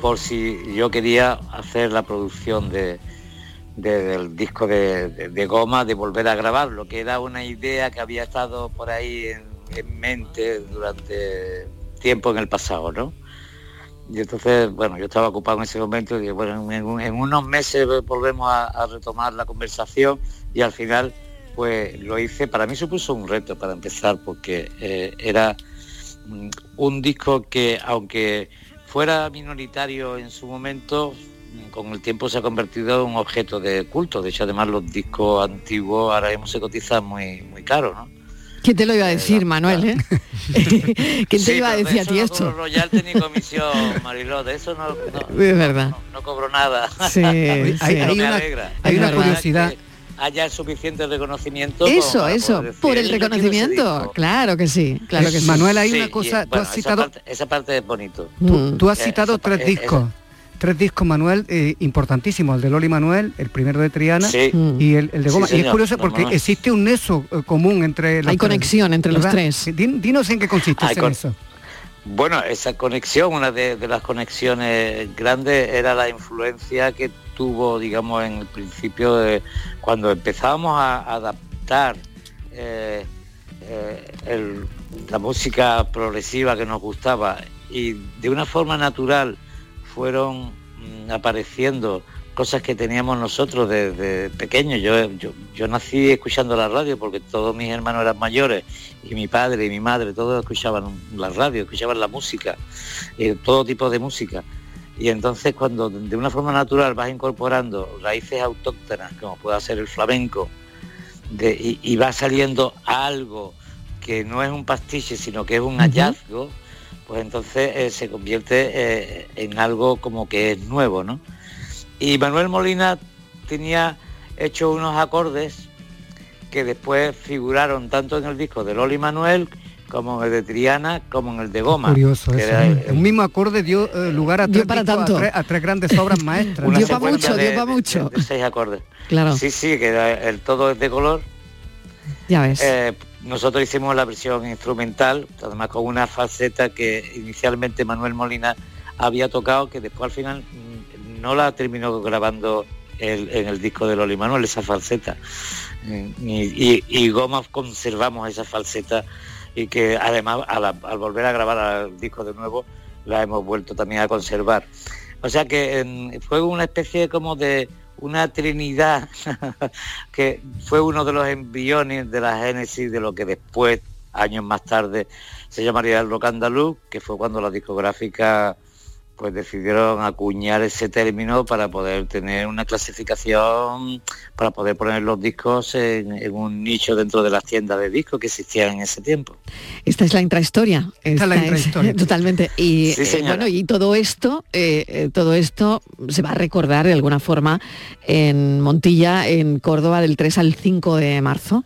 por si yo quería hacer la producción de, de- del disco de, de- Goma, de volver a grabarlo, que era una idea que había estado por ahí en, en mente durante tiempo en el pasado, ¿no? Y entonces, bueno, yo estaba ocupado en ese momento y bueno, en, un- en unos meses volvemos a retomar la conversación y al final, pues lo hice, para mí supuso un reto para empezar, porque eh, era mm, un disco que, aunque fuera minoritario en su momento, mm, con el tiempo se ha convertido en un objeto de culto. De hecho, además los discos antiguos ahora mismo se cotizan muy, muy caro, ¿no? ¿Quién te lo iba a decir, Manuel? eh? [LAUGHS] ¿Quién te Sí, iba a pero de decir a eso ti no esto? cobro royalty ni comisión, Mariló, de eso no, no, Es verdad. no cobro nada. Sí, [LAUGHS] Hay- sí. una- hay curiosidad. que Haya suficiente reconocimiento. Eso, para eso, decir, por el "Yo quiero ese reconocimiento. disco". Claro que sí, claro que sí. Manuel, hay Sí, una y, cosa, tú has esa citado, parte- esa parte es bonito. tú, tú has Eh, citado esa tres discos. esa- Tres discos, Manuel, eh, importantísimos, el de Loli Manuel, el primero de Triana Sí. y el, el de Sí, Goma. y es curioso porque existe un nexo eh, común entre los Hay tres, conexión entre los tres. Din- Dinos en qué consiste Hay ese con- nexo. Bueno, esa conexión, una de, las conexiones grandes era la influencia que tuvo, digamos, en el principio de cuando empezábamos a adaptar eh, eh, la música progresiva que nos gustaba. Y de una forma natural fueron mm, apareciendo cosas que teníamos nosotros desde pequeños. Yo, yo, yo nací escuchando la radio porque todos mis hermanos eran mayores y mi padre y mi madre, todos escuchaban la radio, escuchaban la música, eh, todo tipo de música. Y entonces cuando de una forma natural vas incorporando raíces autóctonas, como pueda ser el flamenco, de- y, y va saliendo algo que no es un pastiche, sino que es un hallazgo, pues entonces eh, se convierte eh, en algo como que es nuevo, ¿no? Y Manuel Molina tenía hecho unos acordes que después figuraron tanto en el disco de Loli Manuel como en el de Triana como en el de Goma. Curioso que eso. era el- Un mismo acorde dio eh, lugar a Dio tres, para discos, a tanto. tres- a tres grandes obras maestras. [LAUGHS] una Dio pa' secuencia mucho, de- dio pa' de- mucho. de seis acordes. Claro. Sí, sí, que era el todo es de color. Ya ves. Eh, nosotros hicimos la versión instrumental, además con una falseta que inicialmente Manuel Molina había tocado, que después al final no la terminó grabando el- en el disco de Loli Manuel, esa falseta. Mm, Y, y, Goma conservamos esa falseta y que además al volver a grabar el disco de nuevo la hemos vuelto también a conservar. O sea que fue una especie como de una trinidad [LAUGHS] que fue uno de los embriones de la génesis de lo que después, años más tarde, se llamaría el rock andaluz, que fue cuando la discográfica pues decidieron acuñar ese término para poder tener una clasificación, para poder poner los discos en, en un nicho dentro de las tiendas de discos que existían en ese tiempo. Esta es la intrahistoria. Esta es la intrahistoria. [LAUGHS] totalmente. Y Sí, eh, bueno, y todo esto, eh, eh, todo esto se va a recordar de alguna forma en Montilla, en Córdoba, del 3 al 5 de marzo.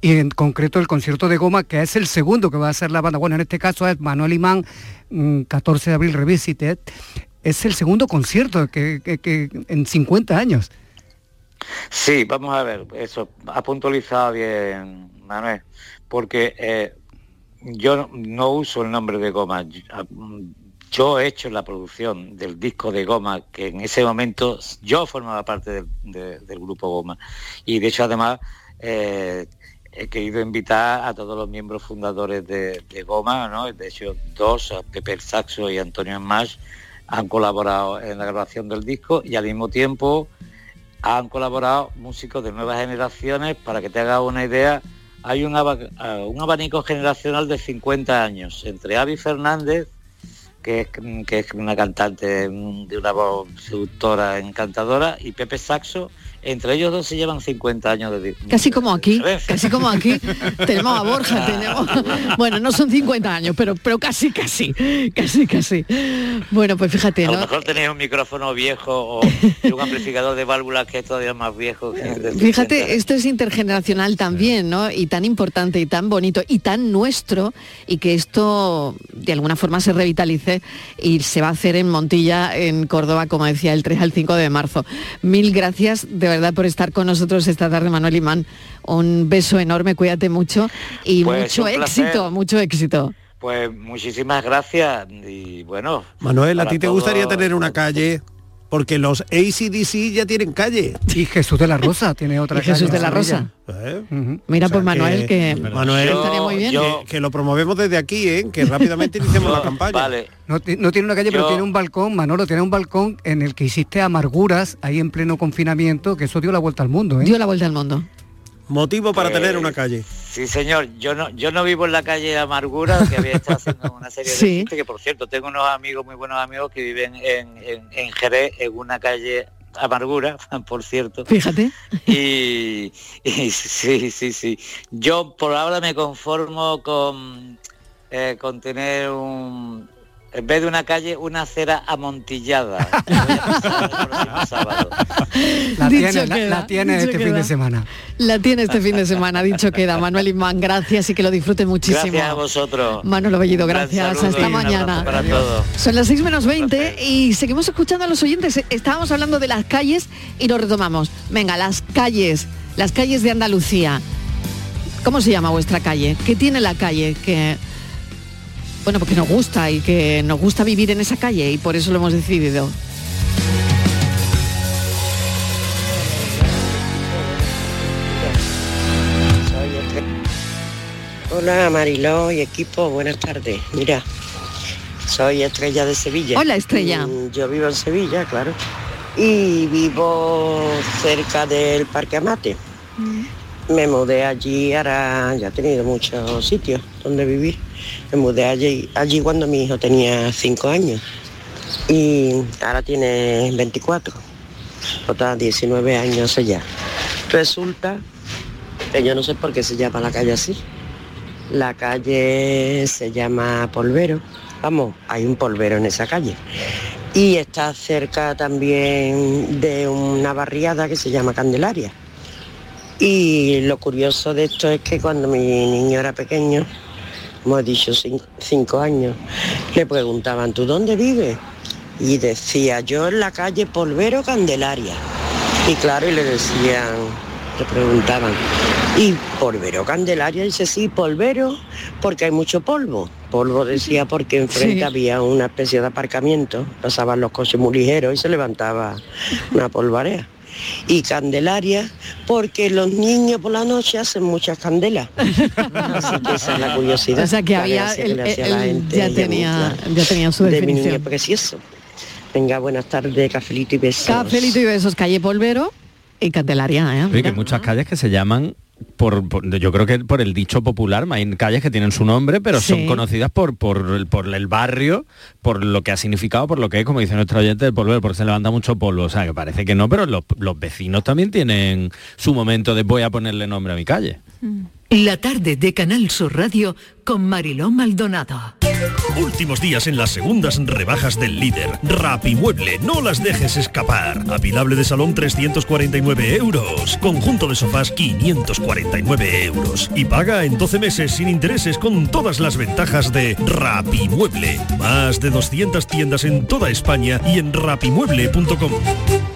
Y en concreto el concierto de Goma, que es el segundo que va a hacer la banda. Bueno, en este caso es Manuel Imán, 14 de abril Revisited. Es el segundo concierto que, en 50 años. Sí, vamos a ver, eso ha puntualizado bien Manuel, porque eh, yo no, uso el nombre de Goma. Yo, mm, he hecho la producción del disco de Goma, que en ese momento yo formaba parte del, de- del grupo Goma. Y de hecho además eh, he querido invitar a todos los miembros fundadores de, Goma, ¿no? De hecho, dos, Pepe Saxo y Antonio Smash, han colaborado en la grabación del disco y al mismo tiempo han colaborado músicos de nuevas generaciones. Para que te hagas una idea, hay un, aba- un abanico generacional de 50 años entre Avi Fernández, que es, que es una cantante de una voz seductora, encantadora, y Pepe Saxo. Entre ellos dos se llevan 50 años de Casi como aquí, casi como aquí. [LAUGHS] tenemos a Borja, tenemos... [LAUGHS] Bueno, no son 50 años, pero, pero casi, casi, casi, casi. Bueno, pues fíjate, A lo ¿no? mejor tenéis un micrófono viejo o [LAUGHS] un amplificador de válvulas que es todavía más viejo. que el de 50. Fíjate, esto es intergeneracional también, ¿no? Y tan importante y tan bonito y tan nuestro y que esto de alguna forma se revitalice y se va a hacer en Montilla, en Córdoba, como decía, el 3 al 5 de marzo. Mil gracias de verdad por estar con nosotros esta tarde, Manuel Imán. Un beso enorme, cuídate mucho y Pues, mucho placer. éxito, mucho éxito. Pues muchísimas gracias y bueno. Manuel, ¿a ti te todo- gustaría tener una calle? Porque los ACDC ya tienen calle. Y Jesús de la Rosa tiene [LAUGHS] otra Y Jesús calle de la Rosa. Mira, pues Manuel, que, Manuel, estaría muy bien. que, que lo promovemos desde aquí, ¿eh? que [LAUGHS] rápidamente iniciemos la campaña. No, ti- no tiene una calle, pero tiene un balcón, Manolo, tiene un balcón en el que hiciste amarguras ahí en pleno confinamiento, que eso dio la vuelta al mundo. ¿eh? Dio la vuelta al mundo. Motivo para Pues, tener una calle. Sí, señor. Yo no, yo no vivo en la calle Amargura, que había estado haciendo una serie de Sí. chistes, que por cierto, tengo unos amigos, muy buenos amigos, que viven en, en, en Jerez, en una calle Amargura, [LAUGHS] por cierto. Fíjate. Y, y sí, sí, sí. Yo por ahora me conformo con, eh, con tener un, en vez de una calle, una acera amontillada. [LAUGHS] La Dicho tiene, la- queda, la tiene dicho este fin de semana. La tiene este fin de semana, dicho queda. Manuel Imán, gracias y que lo disfruten muchísimo. Gracias a vosotros. Manolo Bellido, gracias. saludo Hasta mañana. abrazo Para todos. Son las 6 menos 20 y seguimos escuchando a los oyentes. Estábamos hablando de las calles y lo retomamos. Venga, las calles, las calles de Andalucía. ¿Cómo se llama vuestra calle? ¿Qué tiene la calle? Que bueno, porque nos gusta y que nos gusta vivir en esa calle y por eso lo hemos decidido. Hola Mariló y equipo, buenas tardes. Mira, soy Estrella de Sevilla. Hola, Estrella. Mm, Yo vivo en Sevilla, claro. Y vivo cerca del Parque Amate. Me mudé allí, ahora ya he tenido muchos sitios donde vivir. Me mudé allí, allí cuando mi hijo tenía 5 años. Y ahora tiene 24. Total, 19 años ya. Resulta que yo no sé por qué se llama la calle así. La calle se llama Polvero. Vamos, hay un polvero en esa calle. Y está cerca también de una barriada que se llama Candelaria. Y lo curioso de esto es que cuando mi niño era pequeño, como he dicho, cin- cinco años, le preguntaban, ¿tú dónde vives? Y decía, yo en la calle Polvero Candelaria. Y claro, y le decían, le preguntaban, ¿y Polvero Candelaria? Y dice, sí, polvero, porque hay mucho polvo. Polvo decía porque enfrente Sí. había una especie de aparcamiento, pasaban los coches muy ligeros y se levantaba una polvarea. Y Candelaria, porque los niños por la noche hacen muchas candelas. [LAUGHS] Así que esa es la curiosidad. O sea que había, que la gente ya tenía, ya tenía su de mi niño definición. precioso. Venga, buenas tardes, cafelito y besos. Cafelito y besos, calle Polvero y Candelaria. ¿eh? Oye, que hay muchas calles que se llaman por, por- yo creo que por el dicho popular, hay calles que tienen su nombre, pero son conocidas por, por, el, por el barrio, por lo que ha significado, por lo que es, como dice nuestro oyente, el polvo, porque se levanta mucho polvo. O sea, que parece que no, pero los, los vecinos también tienen su momento de voy a ponerle nombre a mi calle. La tarde de Canal Sur Radio con Mariló Maldonado. Últimos días en las segundas rebajas del líder. Rapimueble, no las dejes escapar. Apilable de salón 349 euros. Conjunto de sofás 549 euros. Y paga en 12 meses sin intereses con todas las ventajas de Rapimueble. Más de 200 tiendas en toda España y en rapimueble.com.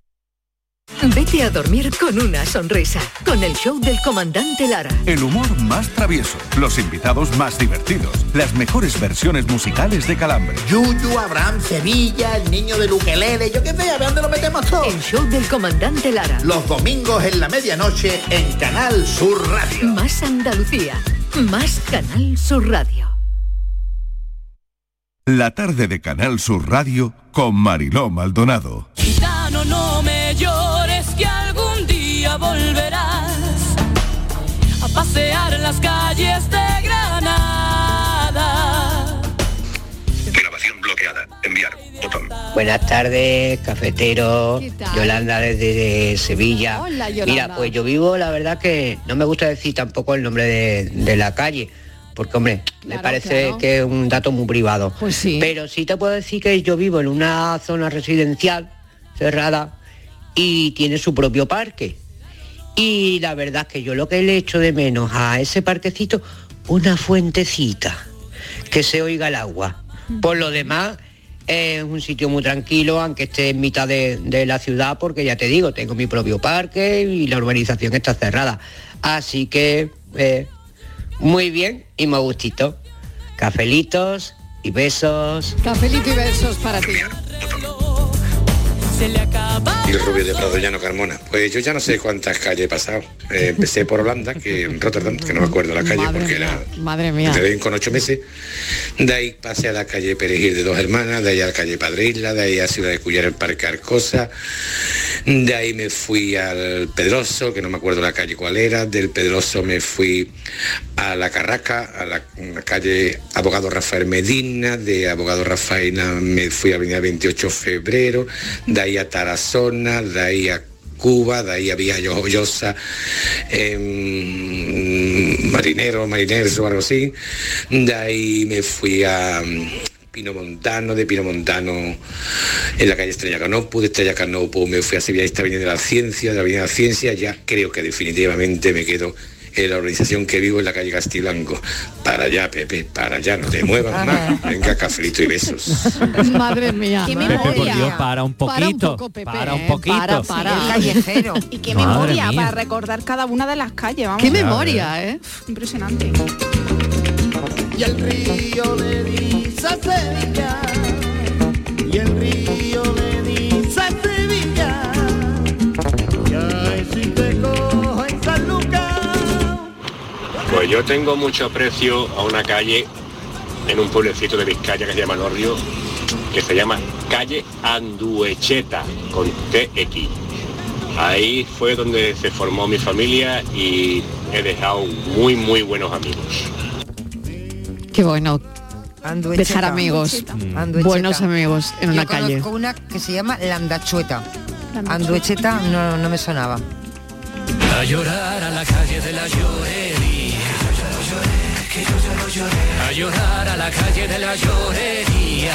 Vete a dormir con una sonrisa, con el show del comandante Lara. El humor más travieso, los invitados más divertidos, las mejores versiones musicales de Calambre. Yuyu, Abraham, Sevilla, el niño de Luquelele, yo qué sé, a ver dónde lo metemos todo. El show del comandante Lara. Los domingos en la medianoche en Canal Sur Radio. Más Andalucía, más Canal Sur Radio. La tarde de Canal Sur Radio con Mariló Maldonado. Gitano, no me llores pasear en las calles de Granada. Grabación bloqueada. Enviar. Botón. Buenas tardes, cafetero. Yolanda desde Sevilla. Hola, Yolanda. Mira, pues yo vivo, la verdad que no me gusta decir tampoco el nombre de, de la calle, porque hombre, me parece claro. que es un dato muy privado. Pues sí. Pero sí te puedo decir que yo vivo en una zona residencial cerrada y tiene su propio parque. Y la verdad que yo lo que le echo de menos a ese parquecito, una fuentecita, que se oiga el agua. Por lo demás, es un sitio muy tranquilo, aunque esté en mitad de, de la ciudad, porque ya te digo, tengo mi propio parque y la urbanización está cerrada. Así que, eh, muy bien y me gustito. Cafelitos y besos. Cafelito y besos para ti. Se le acaba. Y Rubio de Prado Llano Carmona. Pues yo ya no sé cuántas calles he pasado. Eh, empecé por Holanda, que en Rotterdam, que no me acuerdo la calle Madre porque mía, era madre mía. Con ocho meses. De ahí pasé a la calle Perejil de Dos Hermanas, de ahí a la calle Padre Isla, de ahí a Ciudad de Cuyar el Parque Arcosa. De ahí me fui al Pedroso, que no me acuerdo la calle cuál era. Del Pedroso me fui a la Carraca, a la, calle Abogado Rafael Medina. De Abogado Rafael me fui a Avenida 28 de Febrero. De ahí a Tarazona, de ahí a Cuba, de ahí a Villa Llosa, em, Marinero, Marineros o algo así. De ahí me fui a Pino Montano, de Pino Montano en la calle Estrella Canopo, de Estrella Canopo me fui a Sevilla, esta Avenida de la Ciencia, de la Avenida de la Ciencia, ya creo que definitivamente me quedo en la organización que vivo en la calle Castiblanco. Para allá, Pepe, para allá, no te muevas más. Venga, cafelito y besos. [LAUGHS] Madre mía. Qué Pepe, por memoria. Dios, para un Para un poquito. poco, Pepe, para un ¿eh? poquito. Para, para. El callejero. Y qué Madre memoria mía. para recordar cada una de las calles, vamos. Qué memoria, ¿eh? Impresionante. Y el río le dice a Sevilla, y el río le dice a Sevilla, y ay, si te cojo en San Lucas. Pues yo tengo mucho aprecio a una calle en un pueblecito de Vizcaya que se llama Norrio, que se llama calle Anduecheta, con TX. Ahí fue donde se formó mi familia y he dejado muy, muy buenos amigos. Qué bueno. Anduecheta. Dejar amigos. Anduecheta. Anduecheta. Buenos amigos en una Yo calle. conozco una que se llama Landachueta. Anduecheta no, no me sonaba. A llorar a la calle de la llorería. A llorar a la calle de la llorería.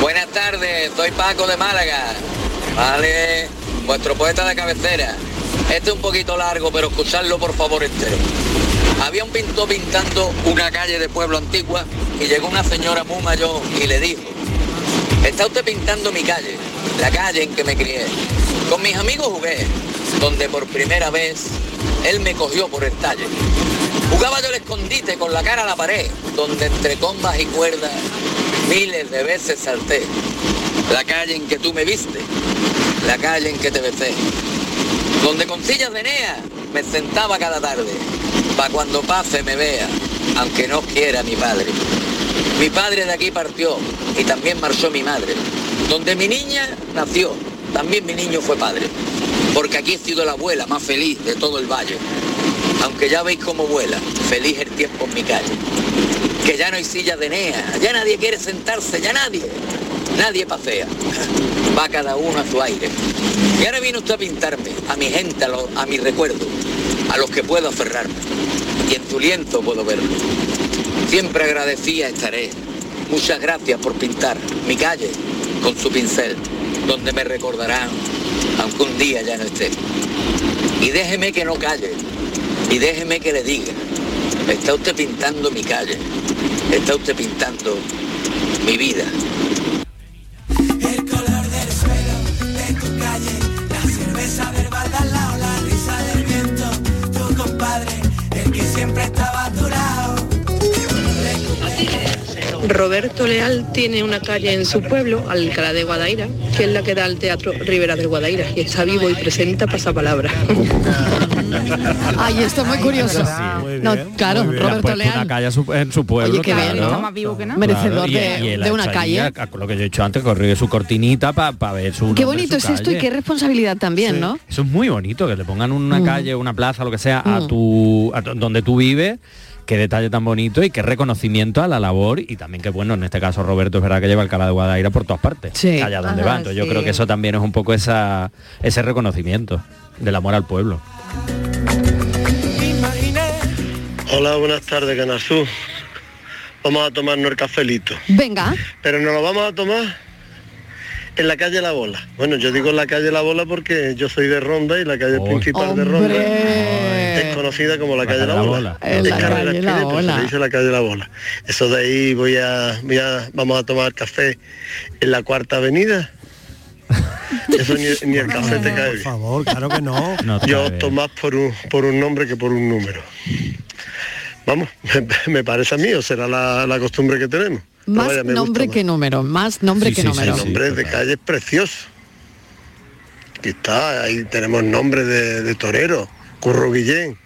Buenas tardes, soy Paco de Málaga. Vale, vuestro poeta de cabecera. Este es un poquito largo, pero escuchadlo por favor entero. Había un pintor pintando una calle de pueblo antigua y llegó una señora muy mayor y le dijo, está usted pintando mi calle, la calle en que me crié. Con mis amigos jugué, donde por primera vez él me cogió por el talle. Jugaba yo al escondite con la cara a la pared, donde entre combas y cuerdas miles de veces salté. La calle en que tú me viste, la calle en que te besé. Donde con sillas de Nea me sentaba cada tarde, pa' cuando pase me vea, aunque no quiera mi padre. Mi padre de aquí partió y también marchó mi madre. Donde mi niña nació, también mi niño fue padre. Porque aquí he sido la abuela más feliz de todo el valle. Aunque ya veis cómo vuela, feliz el tiempo en mi calle. Que ya no hay sillas de Nea, ya nadie quiere sentarse, ya nadie. Nadie pasea. Va cada uno a su aire. Y ahora viene usted a pintarme, a mi gente, a, a mi recuerdo, a los que puedo aferrarme. Y en tu lienzo puedo verlo. Siempre agradecida estaré. Muchas gracias por pintar mi calle con su pincel, donde me recordarán, aunque un día ya no esté. Y déjeme que no calle, y déjeme que le diga, está usted pintando mi calle, está usted pintando mi vida. Roberto Leal tiene una calle en su pueblo, Alcalá de Guadaira, que es la que da al Teatro Rivera del Guadaira, y está vivo y presenta pasapalabra. [LAUGHS] Ay, esto es muy curioso. no, claro, Le Roberto Leal. una calle su- en su pueblo. Oye, qué bien, claro. está más vivo que nada. Merecedor y- de- y una hecho calle. lo que yo he dicho antes, corrió su cortinita para ver su Qué bonito su es esto y qué responsabilidad también, ¿no? Eso es muy bonito, que te pongan una Mm. calle, una plaza, lo que sea, a Mm. tu a tu- donde tú vives. Qué detalle tan bonito y qué reconocimiento a la labor y también que bueno, en este caso Roberto es verdad que lleva Alcalá de Guadaira por todas partes, Sí. allá donde Ajá, va. Entonces yo creo que eso también es un poco esa ese reconocimiento del amor al pueblo. Hola, buenas tardes, Canal Sur. Vamos a tomarnos el cafelito. Venga. Pero nos lo vamos a tomar en la calle La Bola. Bueno, yo digo en la calle La Bola porque yo soy de Ronda y la calle principal de Ronda es conocida como la calle La, Bola. Es la calle La se dice la calle La Bola. Eso de ahí voy a, voy a- vamos a tomar café en la cuarta avenida. [LAUGHS] Eso ni, ni el café te cae Por bien. favor, claro que no. [LAUGHS] Yo opto más por un, por un nombre que por un número. Vamos, me, [LAUGHS] me parece a mí, o será la, la costumbre que tenemos. Más nombre más. que número, más nombre que número. Nombres de calles preciosos. Aquí está, ahí tenemos nombres de, de torero, Curro Guillén,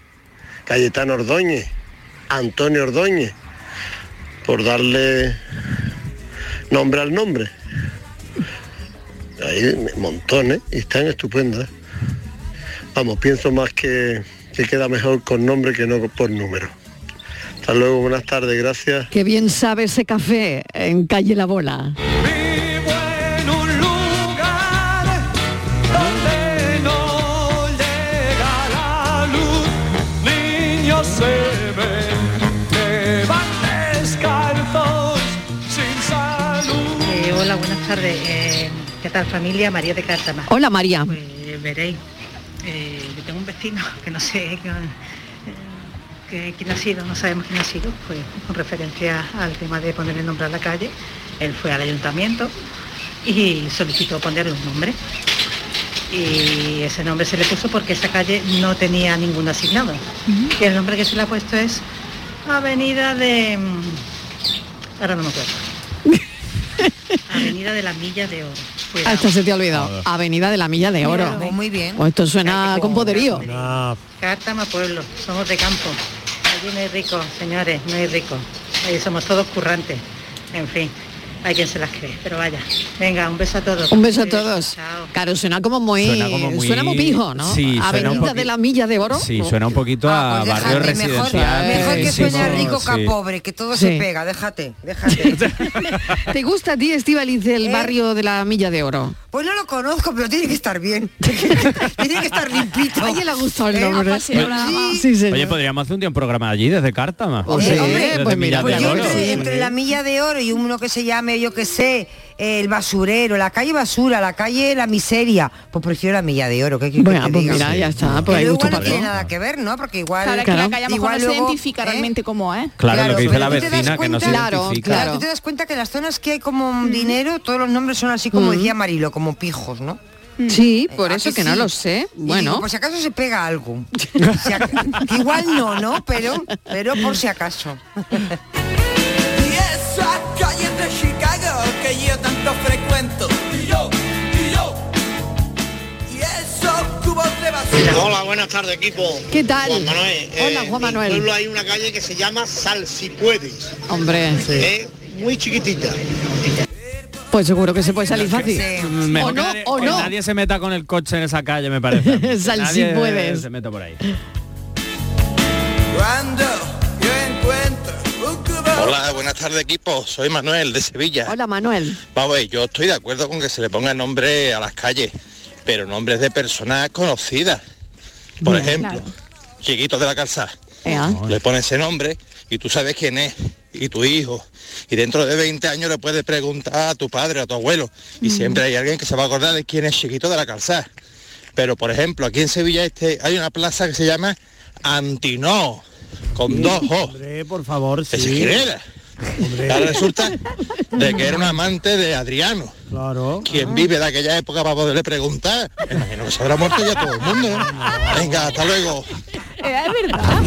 Cayetano Ordóñez, Antonio Ordóñez, por darle nombre al nombre. Hay montones y están estupendas. Vamos, pienso más que, que queda mejor con nombre que no por número. Hasta luego, buenas tardes, gracias. Qué bien sabe ese café en calle La Bola. en un lugar donde no llega la luz, niños se ven que van descalzos sin salud. Eh, hola, buenas tardes. Eh, ¿Qué tal familia? María de Cártama. Hola, María. Pues veréis, eh, yo tengo un vecino que no sé que- que- quién ha sido, no sabemos quién ha sido, pues con referencia al tema de poner el nombre a la calle, él fue al ayuntamiento y solicitó ponerle un nombre. Y ese nombre se le puso porque esa calle no tenía ningún asignado. Y el nombre que se le ha puesto es Avenida de... mm, Ahora no me acuerdo. [LAUGHS] Avenida de la Milla de Oro. Cuidado. Hasta se te ha olvidado. Avenida de la Milla de Oro. Muy bien. Oh, esto suena con poderío. Cártama Pueblo, somos de campo. Allí no hay ricos, señores, no hay ricos. Ahí somos todos currantes. En fin, hay quien se las cree, pero vaya. Venga, un beso a todos. Un beso a todos. Claro, suena como muy, Suena como muy- pijo, ¿no? Sí, suena un Avenida de la Milla de Oro. Sí, suena un poquito a Pues barrio déjate, mejor, residencial. mejor que suene sí, rico que a pobre, que todo Sí. se pega, déjate, déjate. [LAUGHS] ¿Te gusta a ti, Estivaliz, el barrio de la Milla de Oro? Pues no lo conozco, pero tiene que estar bien. [LAUGHS] tiene que estar limpito. Ella le ha gustado el Eh, nombre. más. Sí, señor. Oye, podríamos hacer un día un programa allí desde Cártama. Eh, hombre, Desde pues Millas Pues de yo entre la milla de oro y uno que se llame, yo que sé, el basurero, la calle basura, la calle la miseria, pues prefiero la milla de oro. ¿qué quieres Bueno, te pues diga? mira, ya está, pues Que hay gusto igual no tiene todo. nada que ver, ¿no? Porque igual, Claro, que la calle a lo mejor igual no se luego, identifica ¿eh? realmente como es. Claro, lo que dice pero la tú te das vecina, que no se cuenta- identifica. Claro, tú te das cuenta que en las zonas que hay como dinero, todos los nombres son así como Mm. decía Marilo, como pijos, ¿no? Sí, por ¿A eso que no lo sé. Bueno. digo, por si acaso se pega algo. [LAUGHS] Si ac- que igual no, ¿no? Pero, pero por si acaso. [LAUGHS] que yo tanto frecuento. Y yo, y yo. Y esos cubos de basura. Hola, buenas tardes equipo. ¿Qué tal? Juan Manuel. Hola, Eh, Juan en Manuel. mi pueblo hay una calle que se llama Sal si puedes. Hombre. Es muy chiquitita. Pues seguro que se puede salir fácil. Mejor O que no, nadie, o que no. nadie se meta con el coche en esa calle, me parece. [LAUGHS] Sal si puedes. se meta por ahí. Cuando Hola, buenas tardes equipo, soy Manuel de Sevilla. Hola, Manuel. Vamos, a ver, yo estoy de acuerdo con que se le ponga nombre a las calles, pero nombres de personas conocidas. Por Bien, ejemplo, claro. Chiquito de la Calzada. Ea. Le pones ese nombre y tú sabes quién es. y tu hijo. Y dentro de 20 años le puedes preguntar a tu padre, a tu abuelo. Y siempre hay alguien que se va a acordar de quién es Chiquito de la Calzada. Pero, por ejemplo, aquí en Sevilla este hay una plaza que se llama Antinó, con dos O. Hombre, por favor, ¿Ese sí. quién era? Ahora resulta de que era un [LAUGHS] amante de Adriano. Claro. Quien vive de aquella época para poderle preguntar. Me imagino que se habrá muerto ya todo el mundo. ¿no? Venga, hasta luego. Eh, es verdad.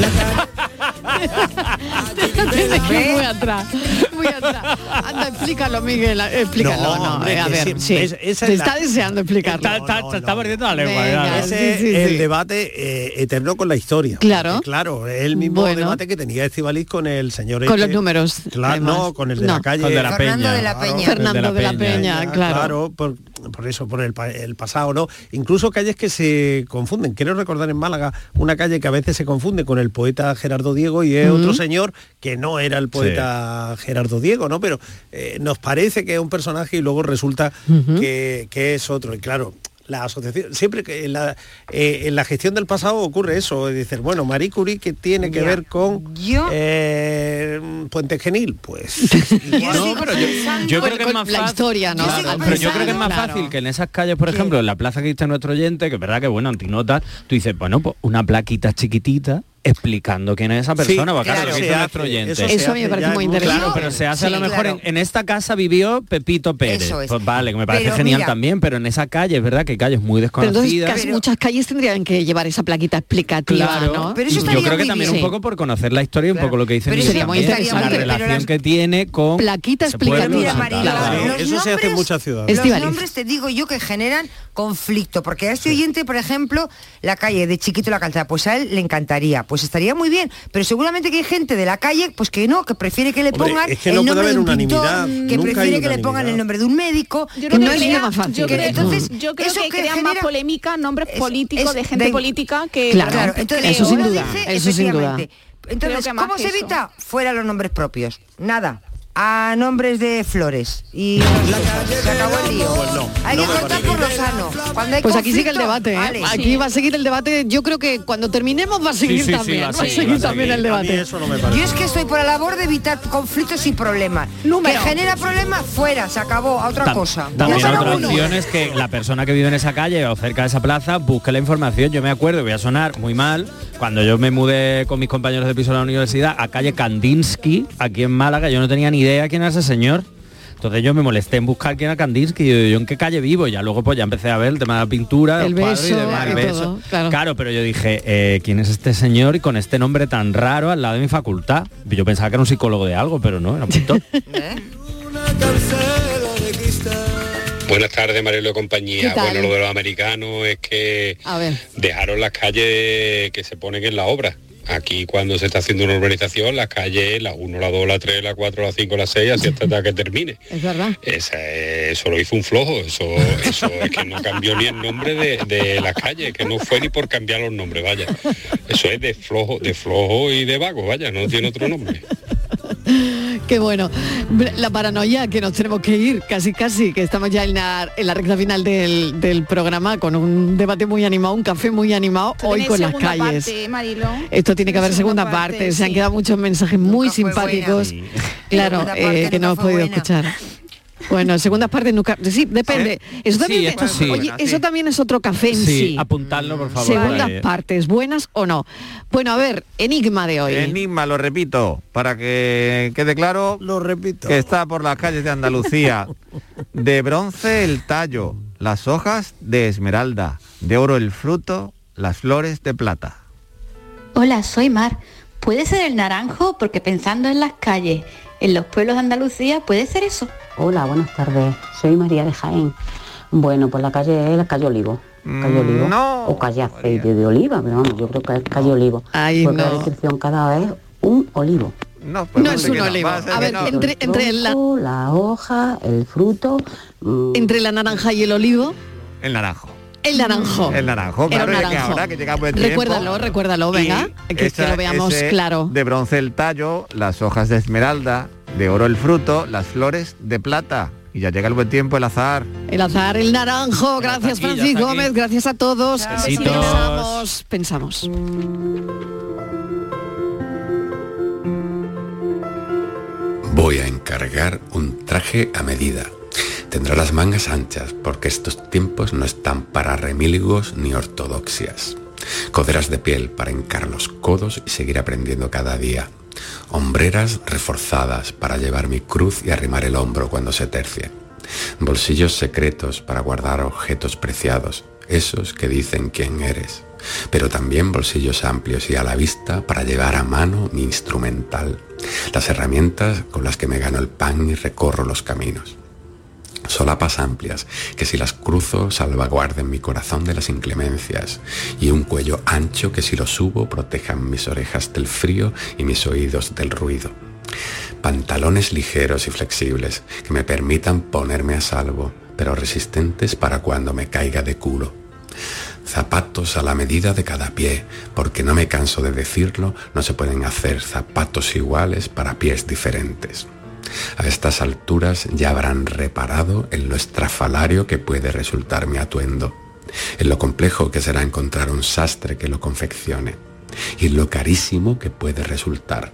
[LAUGHS] Ir muy atrás, muy atrás. Anda, explícalo, Miguel, explícalo. No, No, hombre, eh, a ver, sí, sí. es- esa Te es la- está deseando explicarlo. Está, está- se está perdiendo la lengua. Venga, ¿no? Ese sí, sí, es el sí. debate eh, eterno con la historia. Claro. Porque, claro, es el mismo Bueno. debate que tenía Estivaliz con el señor Con este. los números, Claro, no, con el de No. la calle. Con de la Fernando Peña. de la Claro. Peña. Fernando de la Peña, claro. por, por eso, por el, pa- el pasado, ¿no? Incluso calles que se confunden. Quiero recordar en Málaga una calle que a veces se confunde con el poeta Gerardo Diego y es otro señor que no era el poeta Gerardo Diego, ¿no? Pero eh, nos parece que es un personaje y luego resulta que, que es otro. Y claro, la asociación, siempre que en la, eh, en la gestión del pasado ocurre eso, es decir, bueno, Marie Curie que tiene que Ya. ver con Yo- eh, Puente Genil, pues [LAUGHS] Yo No, sigo pero yo, pensando- yo Con- creo que es más la fácil. historia, ¿no? Yo Claro, sigo pero yo creo que es más pensando, fácil claro. que en esas calles, por ejemplo, en la plaza que dice nuestro oyente, que es verdad que bueno, antinota, tú dices, bueno, pues una plaquita chiquitita explicando quién es esa persona, porque claro, claro, nuestro oyente. eso Eso a mí me parece muy interesante. Claro, pero se hace a lo mejor claro. en, en esta casa vivió Pepito Pérez. Eso es. Pues vale, que me parece Pero genial mira- también, pero en esa calle es verdad que hay calles muy Pero entonces desconocidas. casi Pero- muchas calles tendrían que llevar esa plaquita explicativa, Claro, ¿no? Pero eso yo creo que también bien. un poco por conocer la historia y un poco lo que dice Pero Miguel eso Sería muy también, interesante. la relación las- que tiene con Plaquita explicativa. eso se hace en muchas ciudades. Los nombres te digo yo que generan conflicto, porque a este oyente, por ejemplo, la calle de Chiquito la Calzada, pues a él le encantaría, pues estaría muy bien, pero seguramente que hay gente de la calle, pues que no, que prefiere que le Hombre, pongan es que el no nombre de un pintor, que prefiere que le pongan el nombre de un médico, Yo que creo no que es lo más fácil. Yo creo, Entonces, yo creo eso que, que crean más genera- polémica nombres políticos de gente de- política que Claro, Claro, entonces Eso sin duda, dice, eso sin duda. efectivamente, Entonces, ¿cómo se eso. evita? Fuera los nombres propios. Nada. A nombres de flores. Y se acabó el lío. hay no que cortar por lo sano. Cuando hay Pues aquí sigue el debate, ¿eh? vale. Aquí va a seguir el debate. Yo creo que cuando terminemos va a seguir sí, sí, también. va a va a seguir, seguir va a también el A debate. eso no me Yo es que estoy por la labor de evitar conflictos y problemas. Número. Que genera problemas fuera, se acabó, a otra cosa. También otra opción es que la persona que vive en esa calle o cerca de esa plaza busque la información. Yo me acuerdo, voy a sonar muy mal, cuando yo me mudé con mis compañeros de piso de la universidad a calle Kandinsky, aquí en Málaga, yo no tenía ni idea quién era ese señor. Entonces yo me molesté en buscar quién era Kandinsky, y yo, ¿yo en qué calle vivo, y ya luego pues ya empecé a ver el tema de la pintura, El los cuadros y beso demás, el y beso. todo, claro. pero yo dije, eh, ¿quién es este señor y con este nombre tan raro al lado de mi facultad? Yo pensaba que era un psicólogo de algo, pero no, era un pintor. [LAUGHS] Buenas tardes, Marilo y ¿Qué compañía. Bueno, lo de los americanos es que A ver. dejaron las calles que se ponen en la obra. Aquí cuando se está haciendo una urbanización, las calles, la 1, la 2, la 3, la 4, la 5, la 6, así [LAUGHS] hasta que termine. Es verdad. Esa, eso lo hizo un flojo, eso, eso es que no cambió ni el nombre de, de las calles, que no fue ni por cambiar los nombres, vaya. Eso es de flojo, de flojo y de vago, vaya, no tiene otro nombre. [LAUGHS] Qué bueno. La paranoia que nos tenemos que ir, casi casi, que estamos ya en la, en la recta final del, del programa con un debate muy animado, un café muy animado Esto hoy con las calles. parte. Esto tiene que haber segunda parte, se han quedado muchos mensajes muy buena. simpáticos, Sí. claro, eh, que no hemos podido buena. escuchar. Bueno, segundas partes nunca. Sí, depende. Eso también, Sí, esto sí. Oye, eso también es otro café en sí. Sí, apuntarlo por favor. Segundas Eh, partes, buenas o no. Bueno, a ver, enigma de hoy. Enigma, lo repito, para que quede claro Lo repito. que está por las calles de Andalucía. De bronce el tallo, las hojas de esmeralda, de oro el fruto, las flores de plata. Hola, soy Mar. ¿Puede ser el naranjo? Porque pensando en las calles, en los pueblos de Andalucía, ¿puede ser eso? Hola, buenas tardes. Soy María de Jaén. Bueno, pues la calle es la calle Olivo. Calle Mm, Olivo. no, O calle aceite de oliva, pero vamos, yo creo que es calle Olivo. Ay, porque la descripción cada vez un olivo. No, pues No es un olivo. A ver, no. entre, entre Tronco, la hoja, el fruto. mm, entre la naranja y el olivo, El naranjo. El naranjo. El naranjo, Era claro, un y es que naranjo. ahora que llega buen tiempo. Recuérdalo, recuérdalo, venga, que, que lo veamos ese claro. De bronce el tallo, las hojas de esmeralda, de oro el fruto, las flores de plata. Y ya llega el buen tiempo, el azar. El azar, el naranjo, gracias aquí, ya Francis. Gómez, gracias a todos. Besitos. Pensamos, pensamos. encargar un traje a medida. Tendrá las mangas anchas porque estos tiempos no están para remíligos ni ortodoxias. Coderas de piel para hincar los codos y seguir aprendiendo cada día. Hombreras reforzadas para llevar mi cruz y arrimar el hombro cuando se tercie. Bolsillos secretos para guardar objetos preciados, esos que dicen quién eres. Pero también bolsillos amplios y a la vista para llevar a mano mi instrumental, las herramientas con las que me gano el pan y recorro los caminos. Solapas amplias, que si las cruzo salvaguarden mi corazón de las inclemencias, y un cuello ancho que si lo subo protejan mis orejas del frío y mis oídos del ruido. Pantalones ligeros y flexibles que me permitan ponerme a salvo, pero resistentes para cuando me caiga de culo. Zapatos a la medida de cada pie, porque no me canso de decirlo, no se pueden hacer zapatos iguales para pies diferentes. A estas alturas ya habrán reparado en lo estrafalario que puede resultar mi atuendo, en lo complejo que será encontrar un sastre que lo confeccione y en lo carísimo que puede resultar.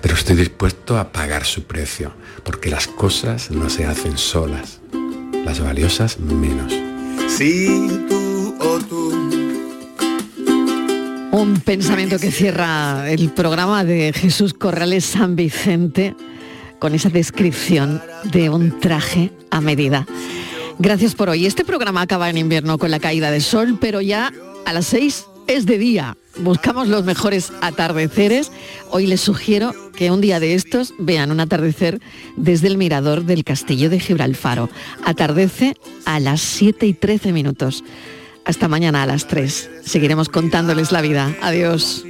Pero estoy dispuesto a pagar su precio, porque las cosas no se hacen solas, las valiosas menos. Si tú o tú Un pensamiento que cierra el programa de Jesús Corrales San Vicente con esa descripción de un traje a medida. Gracias por hoy. Este programa acaba en invierno con la caída del sol, pero ya a las seis es de día. Buscamos los mejores atardeceres. Hoy les sugiero que un día de estos vean un atardecer desde el mirador del castillo de Gibralfaro. Atardece a las 7 y 13 minutos. Hasta mañana a las 3. Seguiremos contándoles la vida. Adiós.